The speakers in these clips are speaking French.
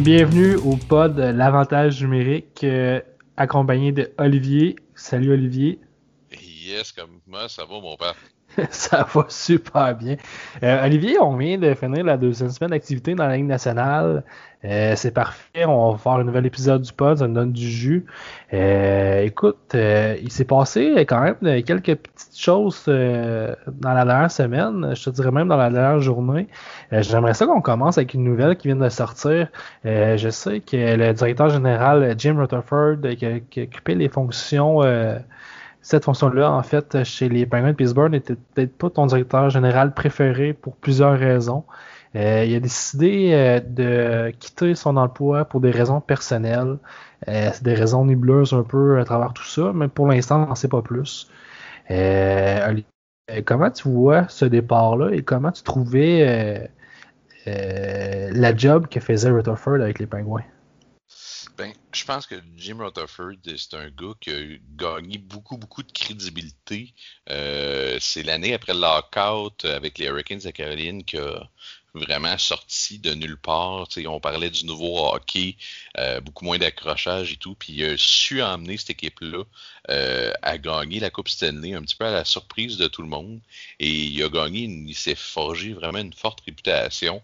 bienvenue au pod L'Avantage numérique, euh, accompagné de Olivier. Salut Olivier. Yes, comme moi, ça va mon père? ça va super bien. Euh, Olivier, on vient de finir la deuxième semaine d'activité dans la Ligue nationale. Euh, c'est parfait. On va faire un nouvel épisode du pod. Ça nous donne du jus. Euh, écoute, il s'est passé quand même quelques petites choses dans la dernière semaine. Je te dirais même dans la dernière journée. J'aimerais ça qu'on commence avec une nouvelle qui vient de sortir. je sais que le directeur général Jim Rutherford qui, qui occupait les fonctions cette fonction-là, en fait, chez les Penguins de Pittsburgh, n'était peut-être pas ton directeur général préféré pour plusieurs raisons. Euh, il a décidé euh, de quitter son emploi pour des raisons personnelles. Euh, des raisons nébuleuses un peu à travers tout ça, mais pour l'instant, on n'en sait pas plus. comment tu vois ce départ-là et comment tu trouvais la job que faisait Rutherford avec les Penguins? Ben, je pense que Jim Rutherford, c'est un gars qui a gagné beaucoup, beaucoup de crédibilité. Euh, c'est l'année après le lockout avec les Hurricanes de Caroline qui a vraiment sorti de nulle part. on parlait du nouveau hockey, euh, beaucoup moins d'accrochage et tout, puis il a su emmener cette équipe-là euh, à gagner la Coupe Stanley, un petit peu à la surprise de tout le monde. Et il a gagné, il s'est forgé vraiment une forte réputation.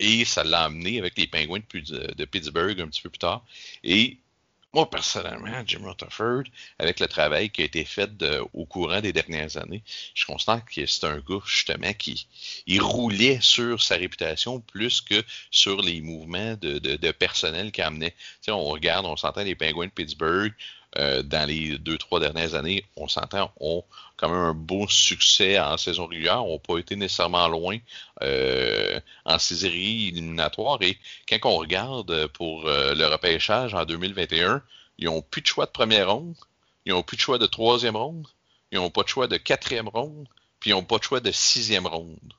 Et ça l'a amené avec les Pingouins de, Pittsburgh un petit peu plus tard. Et moi, personnellement, Jim Rutherford, avec le travail qui a été fait au courant des dernières années, je constate que c'est un gars, justement, qui il roulait sur sa réputation plus que sur les mouvements de, personnel qu'il amenait. sais, on regarde, on s'entend les Pingouins de Pittsburgh, euh, dans les deux, trois dernières années, on s'entend, ont quand même un beau succès en saison régulière, ont pas été nécessairement loin euh, en séries éliminatoires. Et quand on regarde pour euh, le repêchage en 2021, ils n'ont plus de choix de première ronde, ils n'ont plus de choix de troisième ronde, ils n'ont pas de choix de quatrième ronde, puis ils n'ont pas de choix de sixième ronde.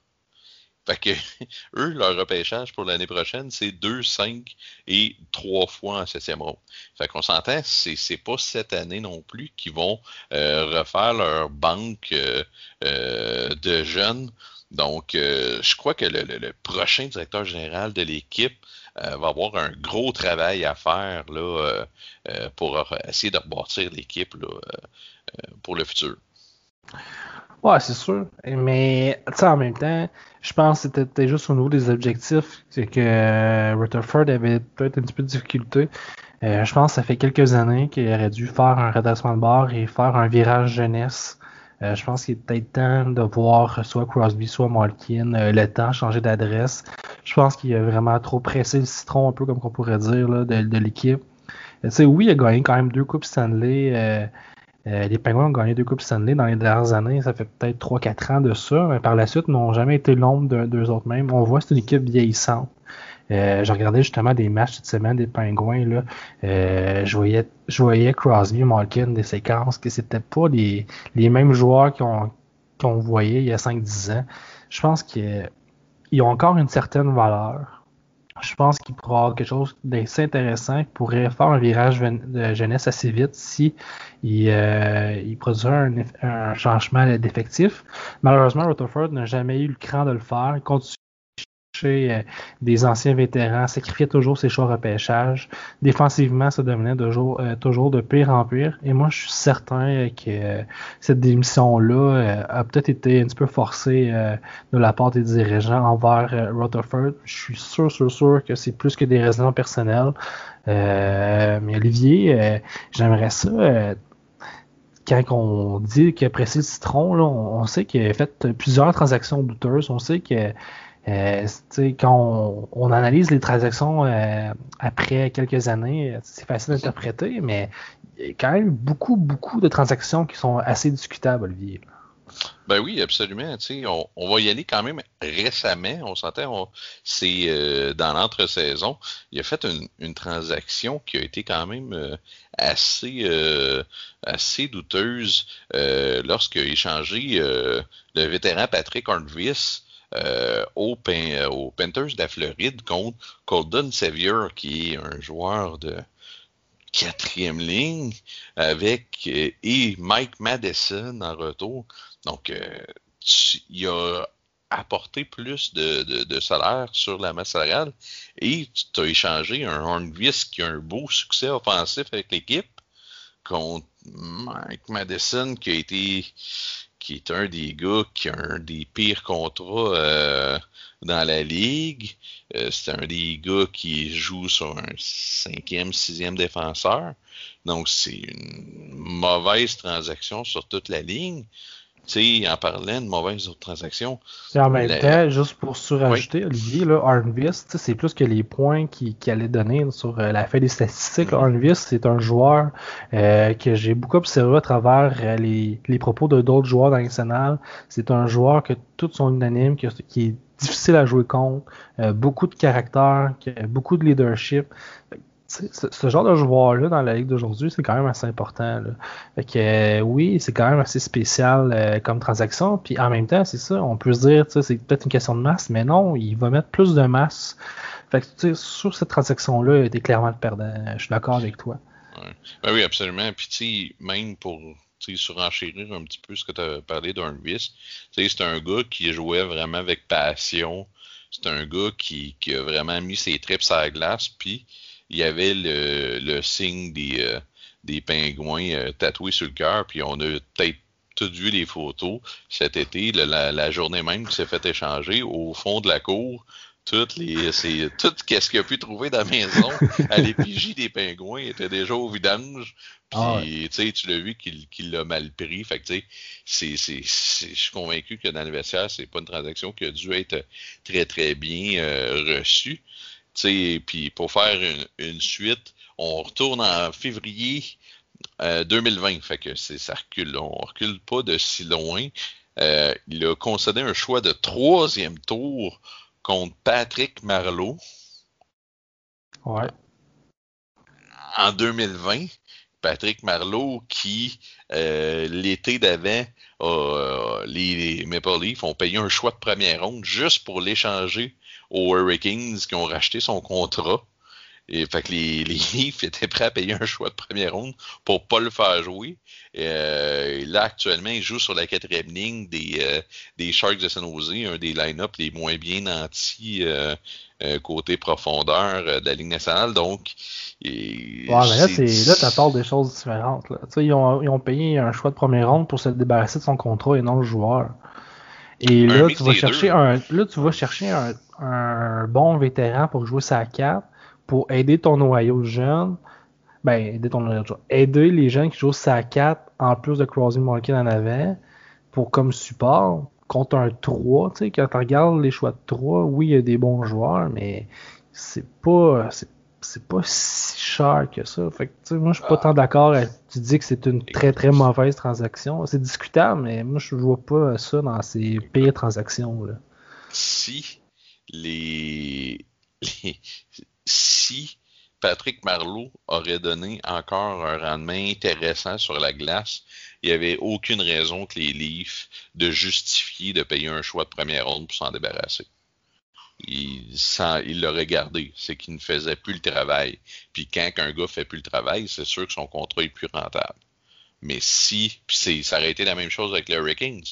Fait que eux, leur repêchage pour l'année prochaine, c'est 2, 5 et 3 fois en septième ronde. Fait qu'on s'entend, c'est, c'est pas cette année non plus qu'ils vont euh, refaire leur banque euh, euh, de jeunes. Donc, je crois que le, prochain directeur général de l'équipe va avoir un gros travail à faire là, pour essayer de rebâtir l'équipe pour le futur. Ouais, c'est sûr. Mais en même temps, je pense que c'était juste au niveau des objectifs. C'est que euh, Rutherford avait peut-être un petit peu de difficulté. Euh, je pense que ça fait quelques années qu'il aurait dû faire un redressement de bord et faire un virage jeunesse. Euh, je pense qu'il est peut-être temps de voir soit Crosby, soit Malkin, le temps changer d'adresse. Je pense qu'il a vraiment trop pressé le citron, un peu comme on pourrait dire, là, de, de l'équipe. Oui, il a gagné quand même deux Coupes Stanley euh, les Penguins ont gagné deux Coupes Stanley dans les dernières années. Ça fait peut-être 3-4 ans de ça. Mais par la suite, n'ont jamais été l'ombre d'eux autres mêmes. On voit que c'est une équipe vieillissante. Euh, j'ai regardé justement des matchs cette semaine des Pingouins. Là. Euh, je, voyais, je Crosby, Malkin, des séquences que c'était pas les, les mêmes joueurs qu'on voyait il y a 5-10 ans. Je pense qu'ils ont encore une certaine valeur je pense qu'il pourrait avoir quelque chose d'assez intéressant, qui pourrait faire un virage de jeunesse assez vite si il, euh, un, changement d'effectif. Malheureusement, Rutherford n'a jamais eu le cran de le faire. Des anciens vétérans, sacrifiait toujours ses choix repêchage. Défensivement, ça devenait toujours, euh, toujours de pire en pire. Et moi, je suis certain que cette démission-là euh, a peut-être été un petit peu forcée de la part des dirigeants envers Rutherford. Je suis sûr, sûr, sûr que c'est plus que des raisons personnelles. mais Olivier, j'aimerais ça quand on dit qu'il a pressé le citron, là, on, sait qu'il a fait plusieurs transactions douteuses. On sait que euh, quand on, analyse les transactions euh, après quelques années, c'est facile d'interpréter, mais il y a quand même beaucoup, beaucoup de transactions qui sont assez discutables, Olivier. Ben oui, absolument. On, on va y aller quand même récemment. On s'entend, c'est euh, dans l'entre-saison. Il a fait une, transaction qui a été quand même assez, assez douteuse lorsqu'il a échangé le vétéran Patrick Hornvis euh, aux, Panthers de la Floride contre Colton Sevier, qui est un joueur de quatrième ligne, avec et Mike Madison en retour. Donc, euh, il a apporter plus de, salaire sur la masse salariale et tu as échangé un Hornvis qui a un beau succès offensif avec l'équipe contre Mike Madison qui a été qui est un des gars qui a un des pires contrats euh, dans la ligue. Euh, c'est un des gars qui joue sur un cinquième, sixième défenseur. Donc c'est une mauvaise transaction sur toute la ligne sais, en parlant de mauvaises transactions. en même temps, juste pour surajouter, Olivier, là, Arnvis, c'est plus que les points qu'il allait donner sur euh, la fin des statistiques. Mm Arnvis, c'est un joueur euh, que j'ai beaucoup observé à travers euh, les, les, propos de d'autres joueurs dans national. C'est un joueur que tout son unanime, qui est difficile à jouer contre, beaucoup de caractère, beaucoup de leadership ce, genre de joueur-là dans la ligue d'aujourd'hui, c'est quand même assez important. Fait que euh, oui, c'est quand même assez spécial euh, comme transaction. Puis en même temps, c'est ça, on peut se dire, c'est peut-être une question de masse, mais non, il va mettre plus de masse. Fait que sur cette transaction-là, il était clairement le perdant. Je suis d'accord avec toi. Ben oui, absolument. Puis même pour surenchérir un petit peu ce que tu as parlé d'un c'est un gars qui jouait vraiment avec passion. C'est un gars qui, qui, a vraiment mis ses trips à la glace. Puis il y avait le, le signe des, euh, des pingouins euh, tatoué sur le cœur, puis on a peut-être tout vu les photos cet été, la, journée même qui s'est fait échanger au fond de la cour. Toutes les, c'est, tout ce qu'il a pu trouver dans la maison à l'épégie des pingouins était déjà au vidange. Puis, ah tu l'as vu qu'il, l'a mal pris. Fait que, c'est, c'est, je suis convaincu que dans le vestiaire, c'est pas une transaction qui a dû être très, très bien euh, reçue. Puis pour faire une, suite, on retourne en février 2020. Euh, fait que ça recule. On recule pas de si loin. Euh, il a concédé un choix de troisième tour contre Patrick Marleau. Ouais. En 2020. Patrick Marleau qui, euh, l'été d'avant, les, Maple Leafs ont payé un choix de première ronde juste pour l'échanger aux Hurricanes qui ont racheté son contrat. Et fait que les, les Leafs étaient prêts à payer un choix de première ronde pour pas le faire jouer. Euh, là, actuellement, il joue sur la quatrième ligne des, euh, des Sharks de San Jose, un des line-up les moins bien nantis euh, côté profondeur de la Ligue nationale. Donc, ouais, mais là, c'est, là, tu parles des choses différentes. Là. Ils, ont, ils ont payé un choix de première ronde pour se débarrasser de son contrat et non le joueur. Et là, tu vas chercher un, là, tu vas chercher un, un bon vétéran pour jouer sa 4, pour aider ton noyau jeune. Ben, aider ton noyau jeune. Aider les jeunes qui jouent sa 4 en plus de Crossing Market en avant pour comme support contre un 3. Tu sais, quand tu regardes les choix de 3, oui, il y a des bons joueurs, mais c'est pas. C'est pas si cher que ça. Fait que, moi, je suis pas ah. tant d'accord. Tu dis que c'est une très très mauvaise transaction. C'est discutable, mais moi, je vois pas ça dans ces pires transactions. Là. Si les, si Patrick Marleau aurait donné encore un rendement intéressant sur la glace, il n'y avait aucune raison que les Leafs de justifier de payer un choix de première ronde pour s'en débarrasser. Il, l'aurait gardé, c'est qu'il ne faisait plus le travail. Puis quand un gars fait plus le travail, c'est sûr que son contrat est plus rentable. Mais si, puis ça aurait été la même chose avec les Hurricanes.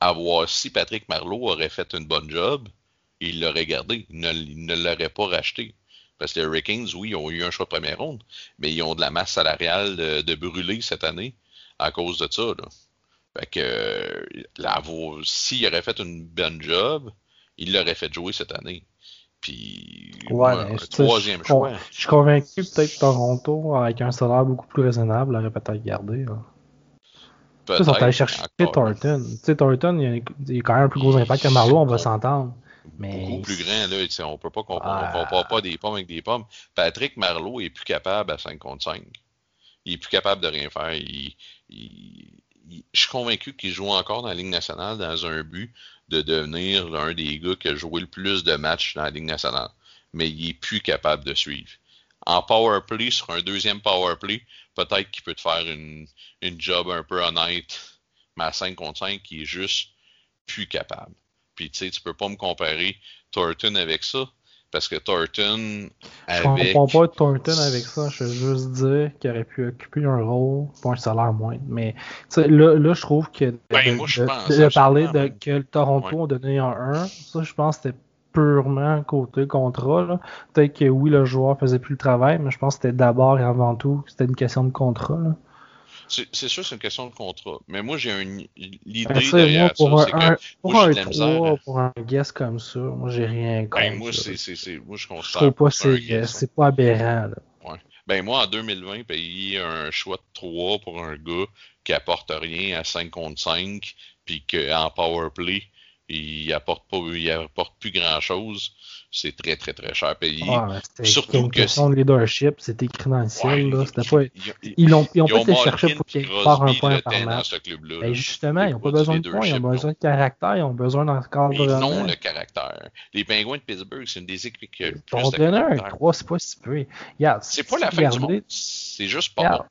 Avoir si Patrick Marleau aurait fait une bonne job, il l'aurait gardé. Il ne, l'aurait pas racheté. Parce que les Hurricanes, oui, ils ont eu un choix de première ronde, mais ils ont de la masse salariale de, brûler cette année à cause de ça. Là. Fait que s'il aurait fait une bonne job, il l'aurait fait jouer cette année. Puis un troisième choix. Je suis convaincu peut-être Toronto, avec un salaire beaucoup plus raisonnable, l'aurait peut-être gardé. Peut-être. Ils sont allés chercher Thornton. Tu sais, Thornton, il a, quand même un plus gros impact que Marlowe, on va s'entendre. Beaucoup plus grand, là. On peut pas comparer, on compare pas des pommes avec des pommes. Patrick Marleau est plus capable à 5 contre 5. Il est plus capable de rien faire. je suis convaincu qu'il joue encore dans la Ligue nationale dans un but de devenir l'un des gars qui a joué le plus de matchs dans la Ligue nationale. Mais il est plus capable de suivre. En power play, sur un deuxième power play, peut-être qu'il peut te faire une, une job un peu honnête, mais à 5 contre 5, il est juste plus capable. Puis tu sais, tu peux pas me comparer Thornton avec ça. Parce que Thornton. Je avec... comprends pas Thornton avec ça. Je veux juste dire qu'il aurait pu occuper un rôle pour un salaire moindre. Mais là, là, je trouve que ben, de, moi, je de, pense, de parler de que le Toronto Ouais. a donné un 1, ça, je pense que c'était purement côté contrat. Peut-être que oui, le joueur faisait plus le travail, mais je pense que c'était d'abord et avant tout, c'était une question de contrat. Là. C'est sûr, c'est une question de contrat. Mais moi, j'ai une l'idée Ben, derrière pour ça, un, c'est que un- pour moi, un de la misère 3, à- pour un guest comme ça, moi, j'ai rien contre. ben, moi, c'est, c'est, c'est- moi, je Je considère trouve pas c'est guess, pas aberrant. Là. Ben, moi, en 2020, payer un choix de 3 pour un gars qui apporte rien à 5 contre 5, puis qu'en power play, il apporte pas, il apporte plus grand chose, c'est très, très, très cher payé. C'était surtout une que de leadership, c'était écrit dans le ciel. Ouais, là. C'était pas... ils- Ils ils ont ils pas ont été chercher pour qu'il puis part un point par match. Ben justement, ils n'ont pas besoin de points, ils ont besoin de caractère, ils ont besoin Ils d'encadrement. ont le caractère. Les Penguins de Pittsburgh, c'est une des équipes qui a le plus Ton de donner un caractère. 3, c'est pas si peu. C'est pas la fin du monde. C'est juste pas bon.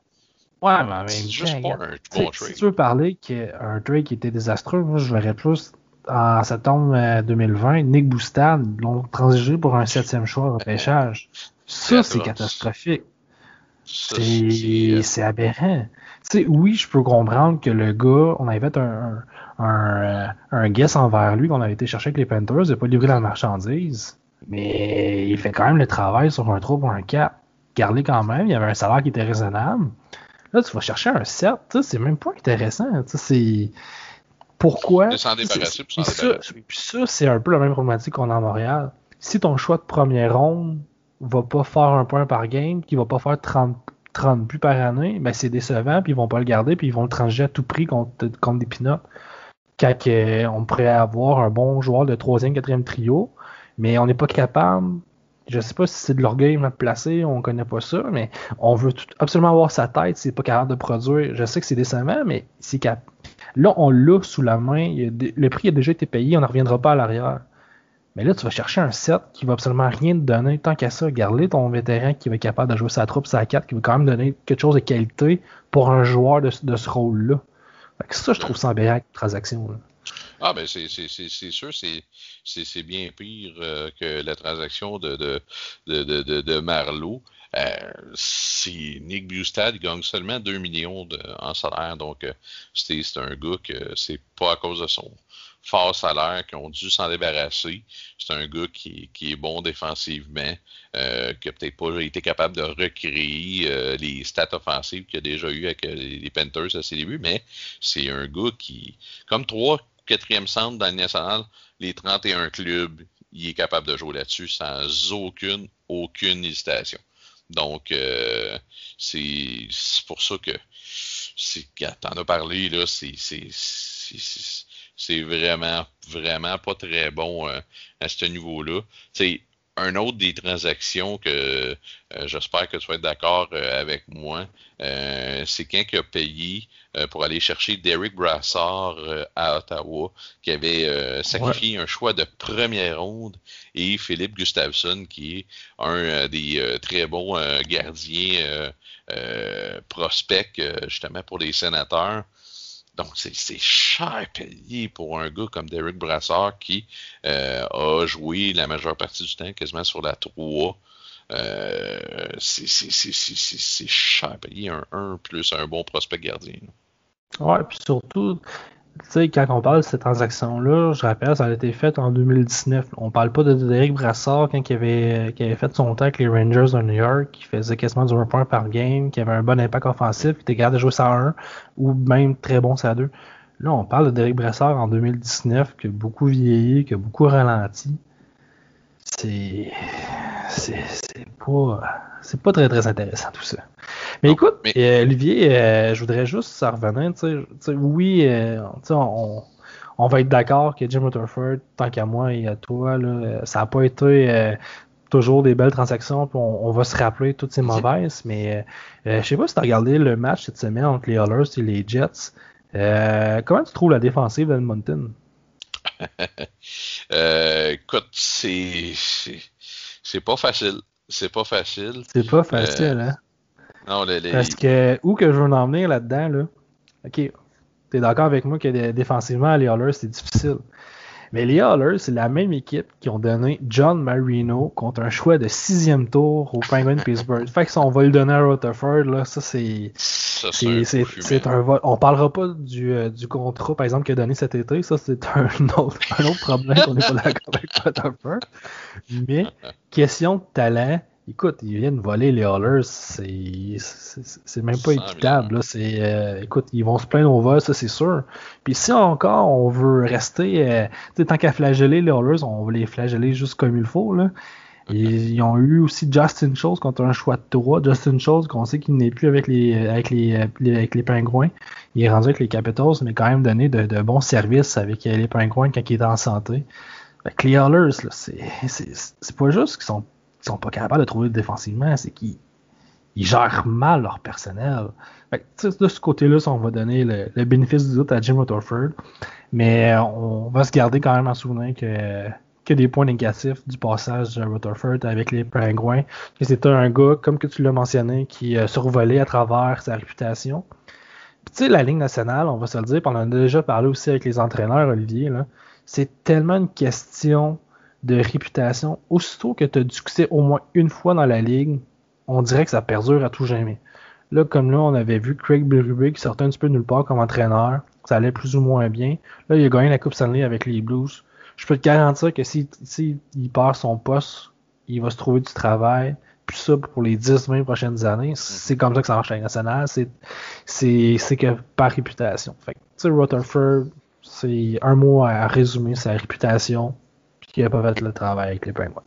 Ouais, mais C'est juste pas un si tu veux parler qu'un trade qui était désastreux, moi je verrais plus en septembre euh, 2020, Nick Boustad l'ont transigé pour un septième choix au repêchage. Ça, c'est catastrophique. C'est aberrant. Tu sais, oui, je peux comprendre que le gars, on avait fait un, un, un, euh, un guess envers lui qu'on avait été chercher avec les Panthers, il n'a pas livré la marchandise. Mais il fait quand même le travail sur un 3 pour un 4. Garde quand même, il y avait un salaire qui était raisonnable. Là, tu vas chercher un 7, tu sais, c'est même pas intéressant. C'est. Pourquoi? De s'en C'est- débarrasser Puis ça, ça, c'est un peu la même problématique qu'on a à Montréal. Si ton choix de première ronde va pas faire un point par game, qui va pas faire 30, 30 buts par année, ben c'est décevant, puis ils vont pas le garder, puis ils vont le trancher à tout prix contre, contre des pinottes. Quand que, on pourrait avoir un bon joueur de troisième, quatrième trio, mais on n'est pas capable. Je sais pas si c'est de l'orgueil mal placé, on connaît pas ça, mais on veut tout- absolument avoir sa tête, c'est pas capable de produire. Je sais que c'est décevant, mais c'est cap. Là, on l'a sous la main, le prix a déjà été payé, on ne reviendra pas à l'arrière. Mais là, tu vas chercher un set qui va absolument rien te donner. Tant qu'à ça, garde ton vétéran qui va être capable de jouer sa troupe, sa 4, qui va quand même donner quelque chose de qualité pour un joueur de, ce rôle-là. Ça, je trouve ça aberrant, transaction. Ah, ben, c'est sûr, c'est bien pire euh, que la transaction de, de, de. Euh, si Nick Bustad gagne seulement 2 millions de- en salaire, donc euh, c'est un gars que c'est pas à cause de son fort salaire qu'ils ont dû s'en débarrasser. C'est un gars qui, qui est bon défensivement, euh, qui a peut-être pas été capable de recréer euh, les stats offensives qu'il a déjà eu avec euh, les Panthers à ses débuts, mais c'est un gars qui, comme trois, quatrième centre dans le national, les 31 clubs, il est capable de jouer là-dessus sans aucune, aucune hésitation. Donc, euh, c'est pour ça que quand t'en as parlé, là, c'est vraiment, vraiment pas très bon euh, à ce niveau-là. Un autre des transactions que euh, j'espère que tu vas être d'accord euh, avec moi. euh, c'est quand il a payé euh, pour aller chercher Derek Brassard euh, à Ottawa, qui avait euh, sacrifié un choix de première ronde, et Philippe Gustafsson, qui est un des euh, très bons gardiens euh, euh, prospects, euh, justement, pour les sénateurs. Donc, c'est cher payé pour un gars comme Derek Brassard qui euh, a joué la majeure partie du temps quasiment sur la 3. Euh, c'est cher payé un 1 plus un bon prospect gardien. Ouais, puis surtout, sais, quand on parle de cette transaction-là, je rappelle, ça a été fait en 2019. On parle pas de Derek Brassard quand il avait, qui avait fait son temps avec les Rangers de New York, qui faisait quasiment du 1 point par game, qui avait un bon impact offensif, qui était capable de jouer ça à 1, ou même très bon ça à 2. Là, on parle de Derek Brassard en 2019, qui a beaucoup vieilli, qui a beaucoup ralenti. C'est c'est pas. C'est pas très très intéressant tout ça. Mais Non, écoute, mais- euh, Olivier, euh, je voudrais juste ça revenir. tu sais, tu sais, oui, euh, on, on va être d'accord que Jim Rutherford, tant qu'à moi et à toi, là, ça n'a pas été toujours des belles transactions, puis on, on va se rappeler toutes ces mauvaises. Mais je sais pas si tu as regardé le match cette semaine entre les Oilers et les Jets. Comment tu trouves la défensive d'Edmonton? Écoute, c'est pas facile. C'est pas facile. C'est pas facile, hein? Non, les, les- Parce que où que je veux en venir là-dedans, là, ok, t'es d'accord avec moi que dé- défensivement, les Oilers, c'est difficile. Mais les Oilers, c'est la même équipe qui ont donné John Marino contre un choix de sixième tour au Penguin Pittsburgh. Fait que si on va le donner à Rutherford, là, ça c'est. C'est un vol. On parlera pas du, euh, du contrat, par exemple, qu'il a donné cet été. Ça, c'est un autre, un autre problème qu'on n'est pas d'accord avec Rutherford. Mais, question de talent, Écoute, ils viennent voler les Hallers, c'est même pas équitable. C'est, euh, écoute, ils vont se plaindre au vol, ça c'est sûr. Puis si encore on veut rester, euh, tant qu'à flageller les Hallers, on va les flageller juste comme il faut. Là. Ils ont eu aussi Justin Schultz contre un choix de 3. Justin Schultz, qu'on sait qu'il n'est plus avec les, avec les, avec les Pingouins. Il est rendu avec les Capitals, mais quand même donné de, bons services avec les Pingouins quand il est en santé. Fait les Hallers, c'est pas juste qu'ils sont ils sont pas capables de trouver défensivement, c'est qu'ils gèrent mal leur personnel. de ce côté-là, on va donner le, bénéfice du doute à Jim Rutherford, mais on va se garder quand même en souvenir que, que des points négatifs du passage de Rutherford avec les Pingouins. C'était un gars, comme que tu l'as mentionné, qui survolait à travers sa réputation. tu sais, la Ligue nationale, on va se le dire, on en a déjà parlé aussi avec les entraîneurs, Olivier, c'est tellement une question de réputation, aussitôt que tu as du succès au moins une fois dans la ligue, on dirait que ça perdure à tout jamais. Là, comme là, on avait vu Craig Berube qui sortait un petit peu nulle part comme entraîneur. Ça allait plus ou moins bien. Là, il a gagné la Coupe Stanley avec les Blues. Je peux te garantir que s'il si, perd son poste, il va se trouver du travail. Puis ça, pour les 10-20 prochaines années, c'est comme ça que ça marche à la nationale. C'est que par réputation. Fait tu sais, Rutherford, c'est un mot à résumer sa réputation qui n'a pas fait le travail avec les Penguins.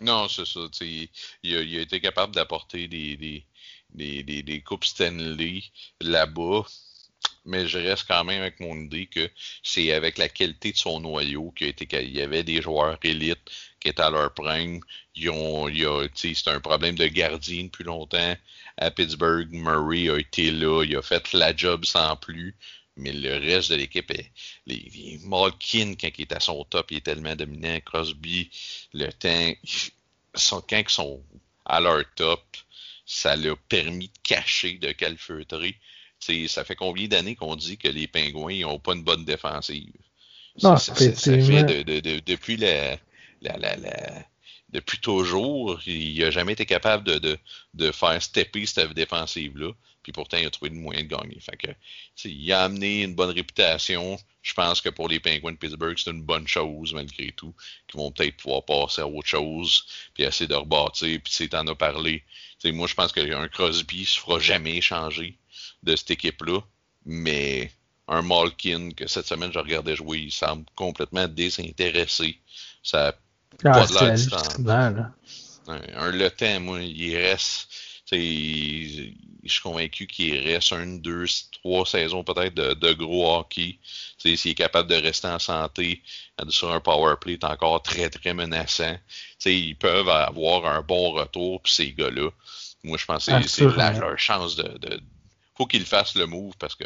Non, c'est ça. Il a, il a, été capable d'apporter des, des, des, des, coupes Stanley là-bas. Mais je reste quand même avec mon idée que c'est avec la qualité de son noyau qu'il il y avait des joueurs élites qui étaient à leur prime. Ils c'est un problème de gardien depuis longtemps. À Pittsburgh, Murray a été là, il a fait la job sans plus mais le reste de l'équipe, les, Malkin, quand il est à son top, il est tellement dominant. Crosby, le temps, quand ils sont à leur top, ça leur permis de cacher, de calfeutrer. Ça fait combien d'années qu'on dit que les Pingouins n'ont pas une bonne défensive? ça, fait depuis la, depuis toujours, il n'a jamais été capable de, de, de faire stepper cette défensive-là. Puis pourtant, il a trouvé le moyen de gagner. Fait que, il a amené une bonne réputation. Je pense que pour les Penguins de Pittsburgh, c'est une bonne chose malgré tout. Qui vont peut-être pouvoir passer à autre chose, puis essayer de rebâtir. Puis tu en as parlé. sais, moi, je pense qu'un Crosby ne se fera jamais changer de cette équipe-là. Mais un Malkin, que cette semaine, je regardais jouer, il semble complètement désintéressé. Ça n'a ah, pas de l'air un, un Le Temps, moi, il reste je suis convaincu qu'il reste une, deux, trois saisons peut-être de, gros hockey. S'il est capable de rester en santé sur un power play, est encore très, très menaçant. ils peuvent avoir un bon retour, puis ces gars-là. Moi, je pense que c'est leur chance de. de faut qu'ils fassent le move parce que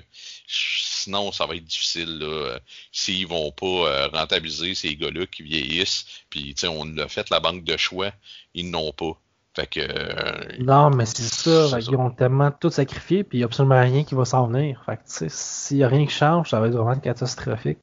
sinon, ça va être difficile. Là, s'ils vont pas euh, rentabiliser ces gars-là qui vieillissent, puis on l'a fait la banque de choix, ils n'ont pas. Fait que. Euh, non, mais c'est ça. Ils ont tellement tout sacrifié, puis il n'y a absolument rien qui va s'en venir. Fait que, tu sais, s'il n'y a rien qui change, ça va être vraiment catastrophique.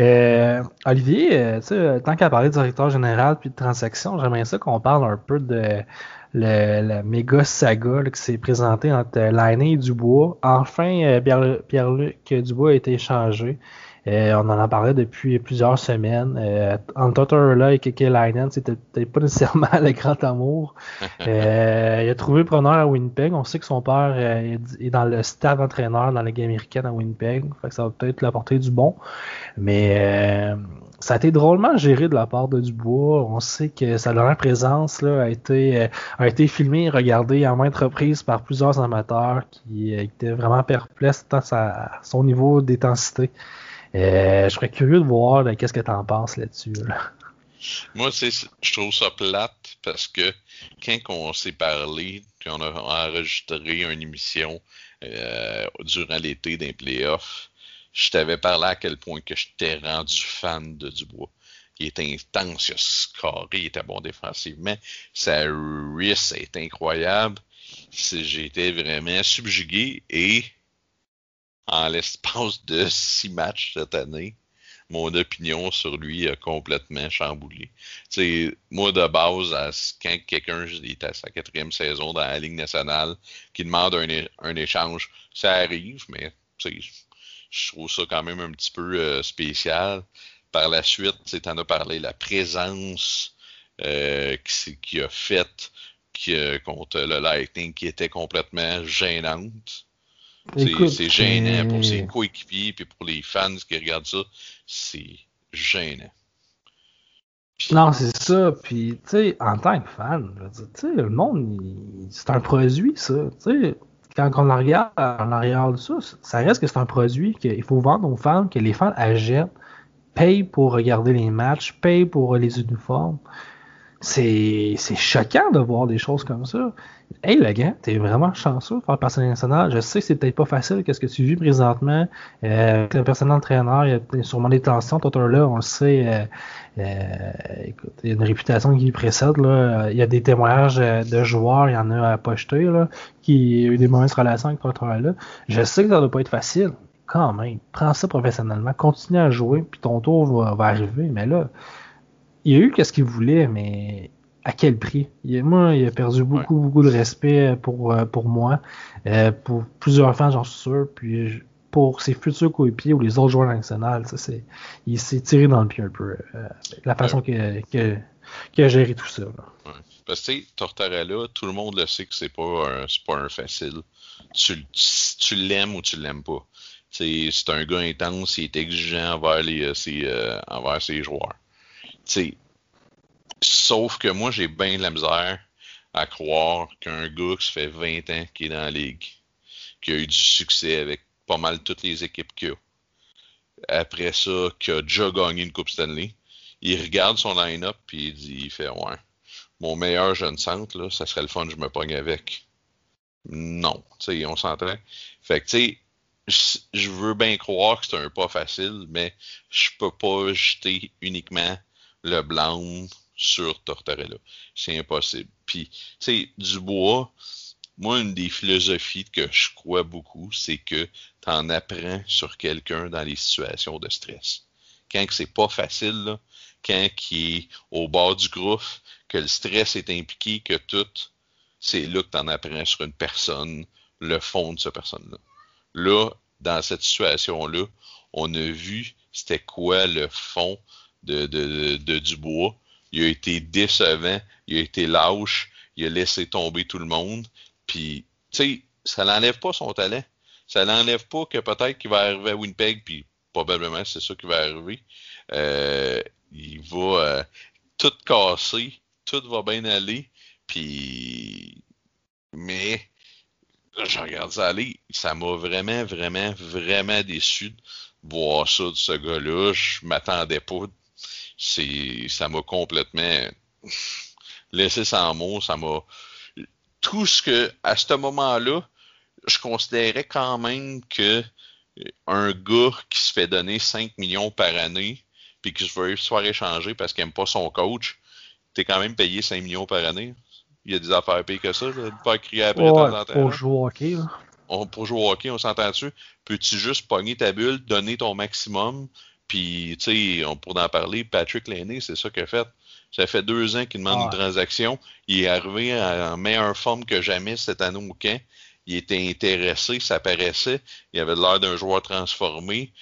Euh, Olivier, euh, tu sais, tant qu'à parler de directeur général puis de transaction, j'aimerais ça qu'on parle un peu de la méga saga qui s'est présentée entre Lainé et Dubois. Enfin, Pierre-Luc Dubois a été échangé. Euh, on en a parlé depuis plusieurs semaines. Euh, entre là et Keke Linen, c'était peut-être pas nécessairement le grand amour. Euh, il a trouvé preneur à Winnipeg. On sait que son père euh, est dans le stade entraîneur dans la Ligue américaine à Winnipeg. Fait que ça va peut-être l'apporter du bon. Mais ça a été drôlement géré de la part de Dubois. On sait que sa dernière présence là, a été a été filmée et regardée à maintes reprises par plusieurs amateurs qui étaient vraiment perplexes à son niveau d'intensité. Euh, je serais curieux de voir qu'est-ce que tu en penses là-dessus. Moi, je trouve ça plate parce que quand on s'est parlé, qu'on a enregistré une émission euh, durant l'été d'un playoff, je t'avais parlé à quel point que je t'ai rendu fan de Dubois. Il était intense, il a scoré, il était bon défensivement. Sa wrist est incroyable. J'étais vraiment subjugué et en l'espace de six matchs cette année, mon opinion sur lui a complètement chamboulé. moi, de base, quand quelqu'un est à sa quatrième saison dans la Ligue nationale, qui demande un, échange, ça arrive, mais je trouve ça quand même un petit peu euh, spécial. Par la suite, tu en as parlé, la présence euh, qui, a fait contre le Lightning qui était complètement gênante. C'est gênant pour ses coéquipiers et pour les fans qui regardent ça. C'est gênant. non, c'est ça. Puis, tu sais, en tant que fan, tu sais, le monde, c'est un produit, ça. Tu sais, quand on regarde, on regarde ça, ça reste que c'est un produit qu'il faut vendre aux fans, que les fans achètent, payent pour regarder les matchs, payent pour les uniformes c'est choquant de voir des choses comme ça. Hey, le gars, t'es vraiment chanceux de faire passer national. Je sais que c'est peut-être pas facile, qu'est-ce que tu vis présentement. Euh, le personnel entraîneur, il y a sûrement des tensions. Toi, là, on le sait. Euh, euh, écoute, il y a une réputation qui précède. Là. Il y a des témoignages de joueurs, il y en a à pocheter, là, qui ont eu des mauvaises relations avec toi, là. Je sais que ça doit pas être facile. Quand même, prends ça professionnellement, continue à jouer, puis ton tour va, va arriver. Mais là, il a eu qu'est-ce qu'il voulait, mais à quel prix? moi, il a perdu beaucoup, beaucoup de respect pour, euh, pour moi, euh, pour plusieurs fans, j'en suis sûr, puis pour ses futurs coéquipiers ou les autres joueurs nationaux, c'est, il s'est tiré dans le pied un peu, euh, la façon qu'il a, géré tout ça. Parce que, Tortorella, tout le monde le sait que c'est pas un, pas un facile. Tu, tu l'aimes ou tu l'aimes pas. c'est un gars intense, il est exigeant envers, les, ses, envers ses joueurs sauf que moi, j'ai bien de la misère à croire qu'un gars qui fait 20 ans qui est dans la ligue, qui a eu du succès avec pas mal toutes les équipes qu'il a, après ça, qui a déjà gagné une Coupe Stanley, il regarde son line-up puis il dit, il ouais, mon meilleur jeune centre, là, ça serait le fun, je me pogne avec. Non, on s'entend. Fait que, je veux bien croire que c'est un pas facile, mais je peux pas jeter uniquement le blâme sur Tortorella. C'est impossible. Puis, tu sais, Dubois, moi, une des philosophies que je crois beaucoup, c'est que tu en apprends sur quelqu'un dans les situations de stress. Quand c'est pas facile, quand qui est au bord du groupe, que le stress est impliqué, que tout, c'est là que tu en apprends sur une personne, le fond de cette personne-là. Là, dans cette situation-là, on a vu c'était quoi le fond de, Dubois. Il a été décevant, il a été lâche, il a laissé tomber tout le monde. Puis, tu sais, ça n'enlève pas son talent. Ça n'enlève pas que peut-être qu'il va arriver à Winnipeg, puis probablement c'est ça qui va arriver. Euh, il va euh, tout casser, tout va bien aller, puis mais je regarde ça aller, ça m'a vraiment, vraiment, vraiment déçu de voir ça de ce gars-là. Je m'attendais pas c'est ça m'a complètement laissé sans mots. Ça m'a tout ce que à ce moment-là, je considérais quand même que un gars qui se fait donner 5 millions par année puis qui se veut se faire échanger parce qu'il n'aime pas son coach, t'es quand même payé 5 millions par année. Il y a des affaires payées que ça, de pas crier après ouais, Pour jouer au hockey, On, pour jouer au hockey, on s'entend dessus. Peux-tu juste pogner ta bulle, donner ton maximum, puis, tu sais, on pourrait en parler. Patrick Laney, c'est ça qu'il a fait. Ça fait deux ans qu'il demande une transaction. Il est arrivé en meilleure forme que jamais cette année au camp. Il était intéressé, ça paraissait. Il avait l'air d'un joueur transformé.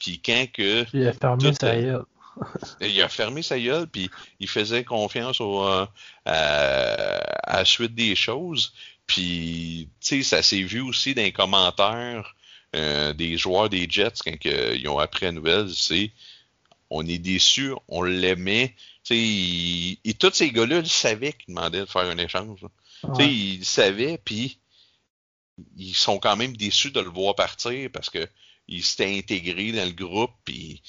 Puis quand que... Il a fermé sa gueule. il a fermé sa gueule, puis il faisait confiance au, euh, à, la suite des choses. Puis, tu sais, ça s'est vu aussi dans les commentaires euh, des joueurs des Jets quand ils ont appris la nouvelle, c'est on est déçus, on l'aimait. Et tous ces gars-là, ils savaient qu'ils demandaient de faire un échange. Ils savaient, puis ils sont quand même déçus de le voir partir parce que il s'était intégré dans le groupe, puis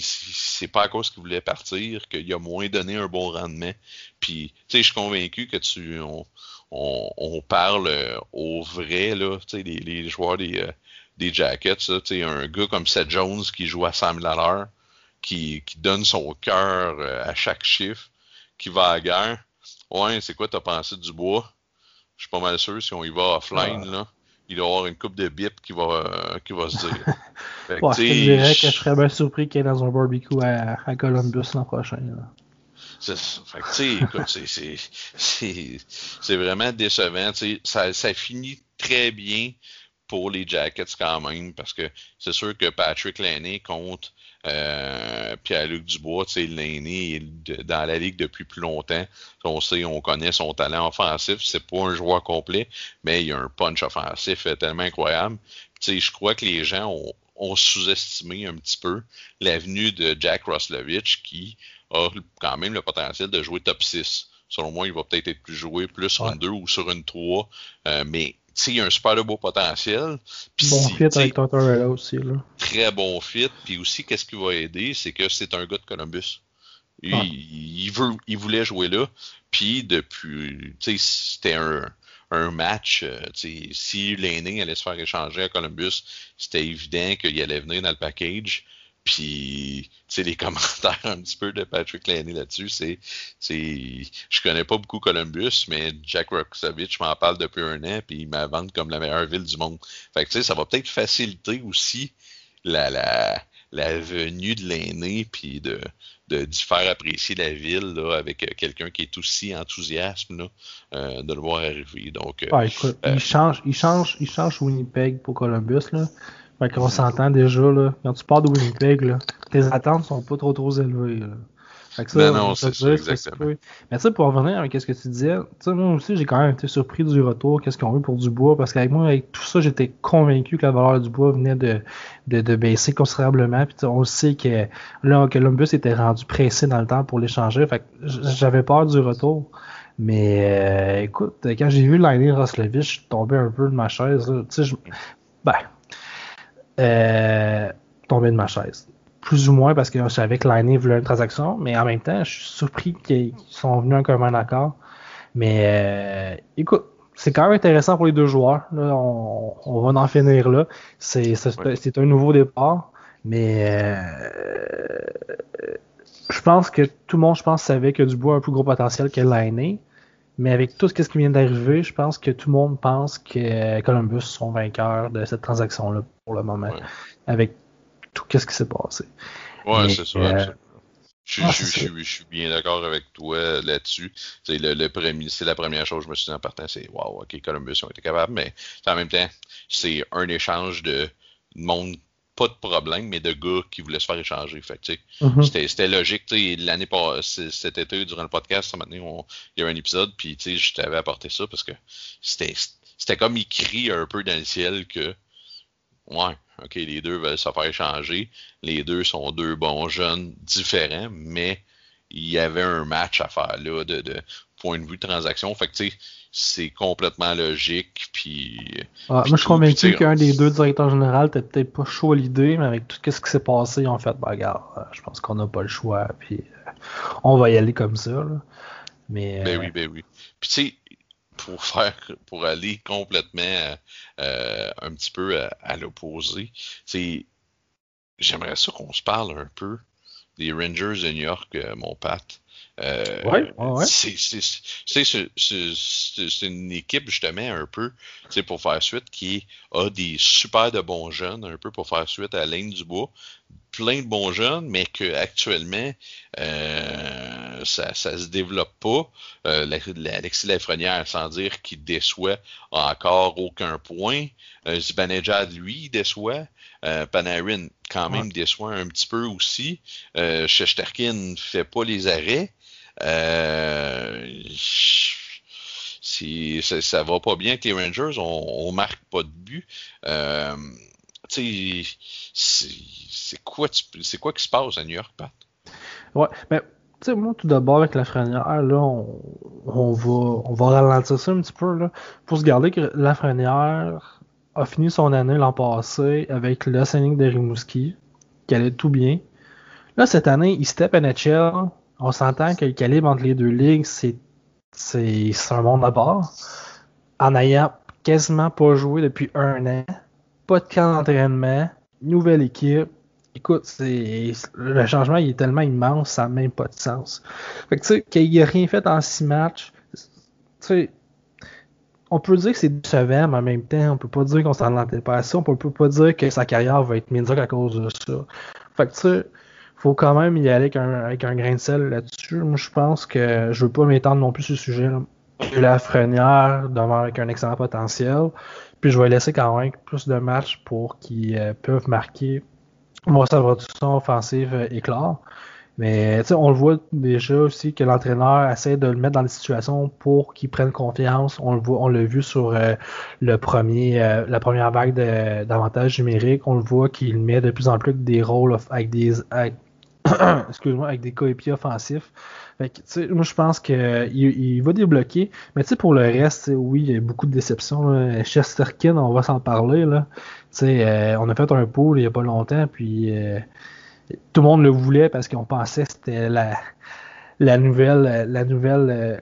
c'est pas à cause qu'il voulait partir qu'il a moins donné un bon rendement. Puis, tu sais, je suis convaincu que tu on, parle au vrai, là, tu sais, les, les, joueurs des, euh, des Jackets. un gars comme Seth Jones qui joue à 100 000 à l'heure, qui, qui, donne son cœur euh, à chaque chiffre, qui va à la guerre. Ouais, c'est quoi t'as pensé du bois? Je suis pas mal sûr si on y va offline, là. il doit y avoir une coupe de bip qui va, euh, qui va se dire. ouais, je dirais que je serais bien surpris qu'il y ait dans un barbecue à, à Columbus l'an prochain. C'est c'est vraiment décevant. Ça, ça finit très bien pour les Jackets quand même, parce que c'est sûr que Patrick Laney compte euh, Pierre-Luc Dubois, sais, l'aîné dans la ligue depuis plus longtemps. On sait, on connaît son talent offensif. C'est pas un joueur complet, mais il a un punch offensif tellement incroyable. Tu sais, je crois que les gens ont, sous-estimé un petit peu l'avenue de Jack Roslovich qui a quand même le potentiel de jouer top 6. Selon moi, il va peut-être être plus joué plus sur une 2 ou sur une 3. Euh, mais il y a un super beau potentiel. bon fit avec Tortorella aussi. Là. Très bon fit. Puis aussi, qu'est-ce qui va aider, c'est que c'est un gars de Columbus. Il, veut, il voulait jouer là. Puis depuis, c'était un, un match. Euh, si l'aîné allait se faire échanger à Columbus, c'était évident qu'il allait venir dans le package. Puis, tu sais, les commentaires un petit peu de Patrick Laney là-dessus, c'est, c'est, je connais pas beaucoup Columbus, mais Jack Roxovich m'en parle depuis un an, puis il m'avance comme la meilleure ville du monde. Fait que, tu sais, ça va peut-être faciliter aussi la, la, la venue de l'aîné, puis de, de, faire apprécier la ville là, avec quelqu'un qui est aussi enthousiaste là, euh, de le voir arriver. Donc, euh, écoute, il, change, il, change, il change Winnipeg pour Columbus. Là. Fait qu'on s'entend déjà, là. Quand tu pars de Winnipeg, là, tes attentes sont pas trop trop élevées. Là. Fait que ça, ben non, c'est exactement. Mais tu sais, pour revenir avec ce que tu disais, tu sais, moi aussi, j'ai quand même été surpris du retour, qu'est-ce qu'on veut pour du bois, parce qu'avec moi, avec tout ça, j'étais convaincu que la valeur du bois venait de, de, de baisser considérablement. Puis on sait que là, Columbus était rendu pressé dans le temps pour l'échanger. Fait que j'avais peur du retour. Mais euh, écoute, quand j'ai vu Liney Roslovich, je suis tombé un peu de ma chaise. Tu sais, je... ben, euh, tombé de ma chaise. Plus ou moins parce que je savais que l'année voulait une transaction, mais en même temps, je suis surpris qu'ils sont venus en commun accord. Mais euh, écoute, c'est quand même intéressant pour les deux joueurs. on, va en finir là. C'est un nouveau départ, mais euh, je pense que tout le monde, je pense, savait que Dubois a un plus gros potentiel que l'année. Mais avec tout ce qui vient d'arriver, je pense que tout le monde pense que Columbus sont vainqueurs de cette transaction-là pour le moment. Avec tout ce qui s'est passé. Ouais, c'est ça. Euh, je, suis bien d'accord avec toi là-dessus. C'est le, premier, c'est la première chose que je me suis dit en partant, c'est wow, ok, Columbus ont été capables, mais en même temps, c'est un échange de monde pas de problème, mais de gars qui voulaient se faire échanger. Fait mm-hmm. c'était, c'était logique. L'année passée, cet été, durant le podcast, maintenant, il y a eu un épisode, puis je t'avais apporté ça parce que c'était, c'était comme écrit un peu dans le ciel que ouais, ok, les deux veulent se faire échanger. Les deux sont deux bons jeunes différents, mais il y avait un match à faire là de, de point de vue de transaction. Fait que tu sais, c'est complètement logique. Puis, moi, je suis convaincu qu'un des deux directeurs généraux n'était peut-être pas chaud à l'idée, mais avec tout ce qui s'est passé, en fait, bah, regarde, euh, je pense qu'on n'a pas le choix. Puis, euh, on va y aller comme ça. Là. Mais, ben oui, ben oui. Puis, tu sais, pour faire, pour aller complètement euh, un petit peu à, l'opposé, c'est j'aimerais ça qu'on se parle un peu des Rangers de New York, mon Pat. Euh, ouais, ouais. C'est une équipe justement un peu, pour faire suite, qui a des super de bons jeunes, un peu pour faire suite à Laine Dubois, plein de bons jeunes, mais que actuellement euh, ça, ça se développe pas. Euh, Alexis Lafrenière, sans dire qu'il déçoit encore aucun point. Euh, Zibanejad, lui, déçoit. Euh, Panarin, quand même, déçoit un petit peu aussi. Euh, Shesterkin fait pas les arrêts. Euh, si, ça, ça, va pas bien avec les Rangers, on, on marque pas de but. Euh, c'est quoi, quoi qui se passe à New York, Pat? Ouais, mais sais, moi, tout d'abord, avec la là, on, va, on va ralentir ça un petit peu, là, pour se garder que la a fini son année l'an passé avec le Scénic de Rimouski, qui allait tout bien. Là, cette année, il step NHL, on s'entend que le calibre entre les deux ligues, c'est, c'est, un monde à part. En ayant quasiment pas joué depuis un an, pas de camp d'entraînement, nouvelle équipe. Écoute, c'est le changement il est tellement immense, ça n'a même pas de sens. Fait que tu sais, qu'il ait rien fait en six matchs, tu sais, on peut dire que c'est décevant, mais en même temps, on peut pas dire qu'on s'en attendait pas. On peut, pas dire que sa carrière va être médiocre à cause de ça. Fait que tu sais, faut quand même y aller avec un, grain de sel là-dessus. Moi, je pense que je veux pas m'étendre non plus sur ce sujet. Là. La Frenière demeure avec un excellent potentiel. Puis je vais laisser quand même plus de matchs pour qu'ils euh, peuvent marquer. Va tout son offensive euh, éclore. Mais on le voit déjà aussi que l'entraîneur essaie de le mettre dans des situations pour qu'il prenne confiance. On le voit, on l'a vu sur euh, le premier, euh, la première vague d'avantages numériques. On le voit qu'il met de plus en plus des rôles avec des, excuse-moi, avec des coépiers offensifs. Fait moi, je pense qu'il il va débloquer. Mais pour le reste, oui, il y a beaucoup de déceptions. Chesterkin, on va s'en parler. Là. Euh, on a fait un pool il n'y a pas longtemps, puis tout le monde le voulait parce qu'on pensait que c'était la, nouvelle la nouvelle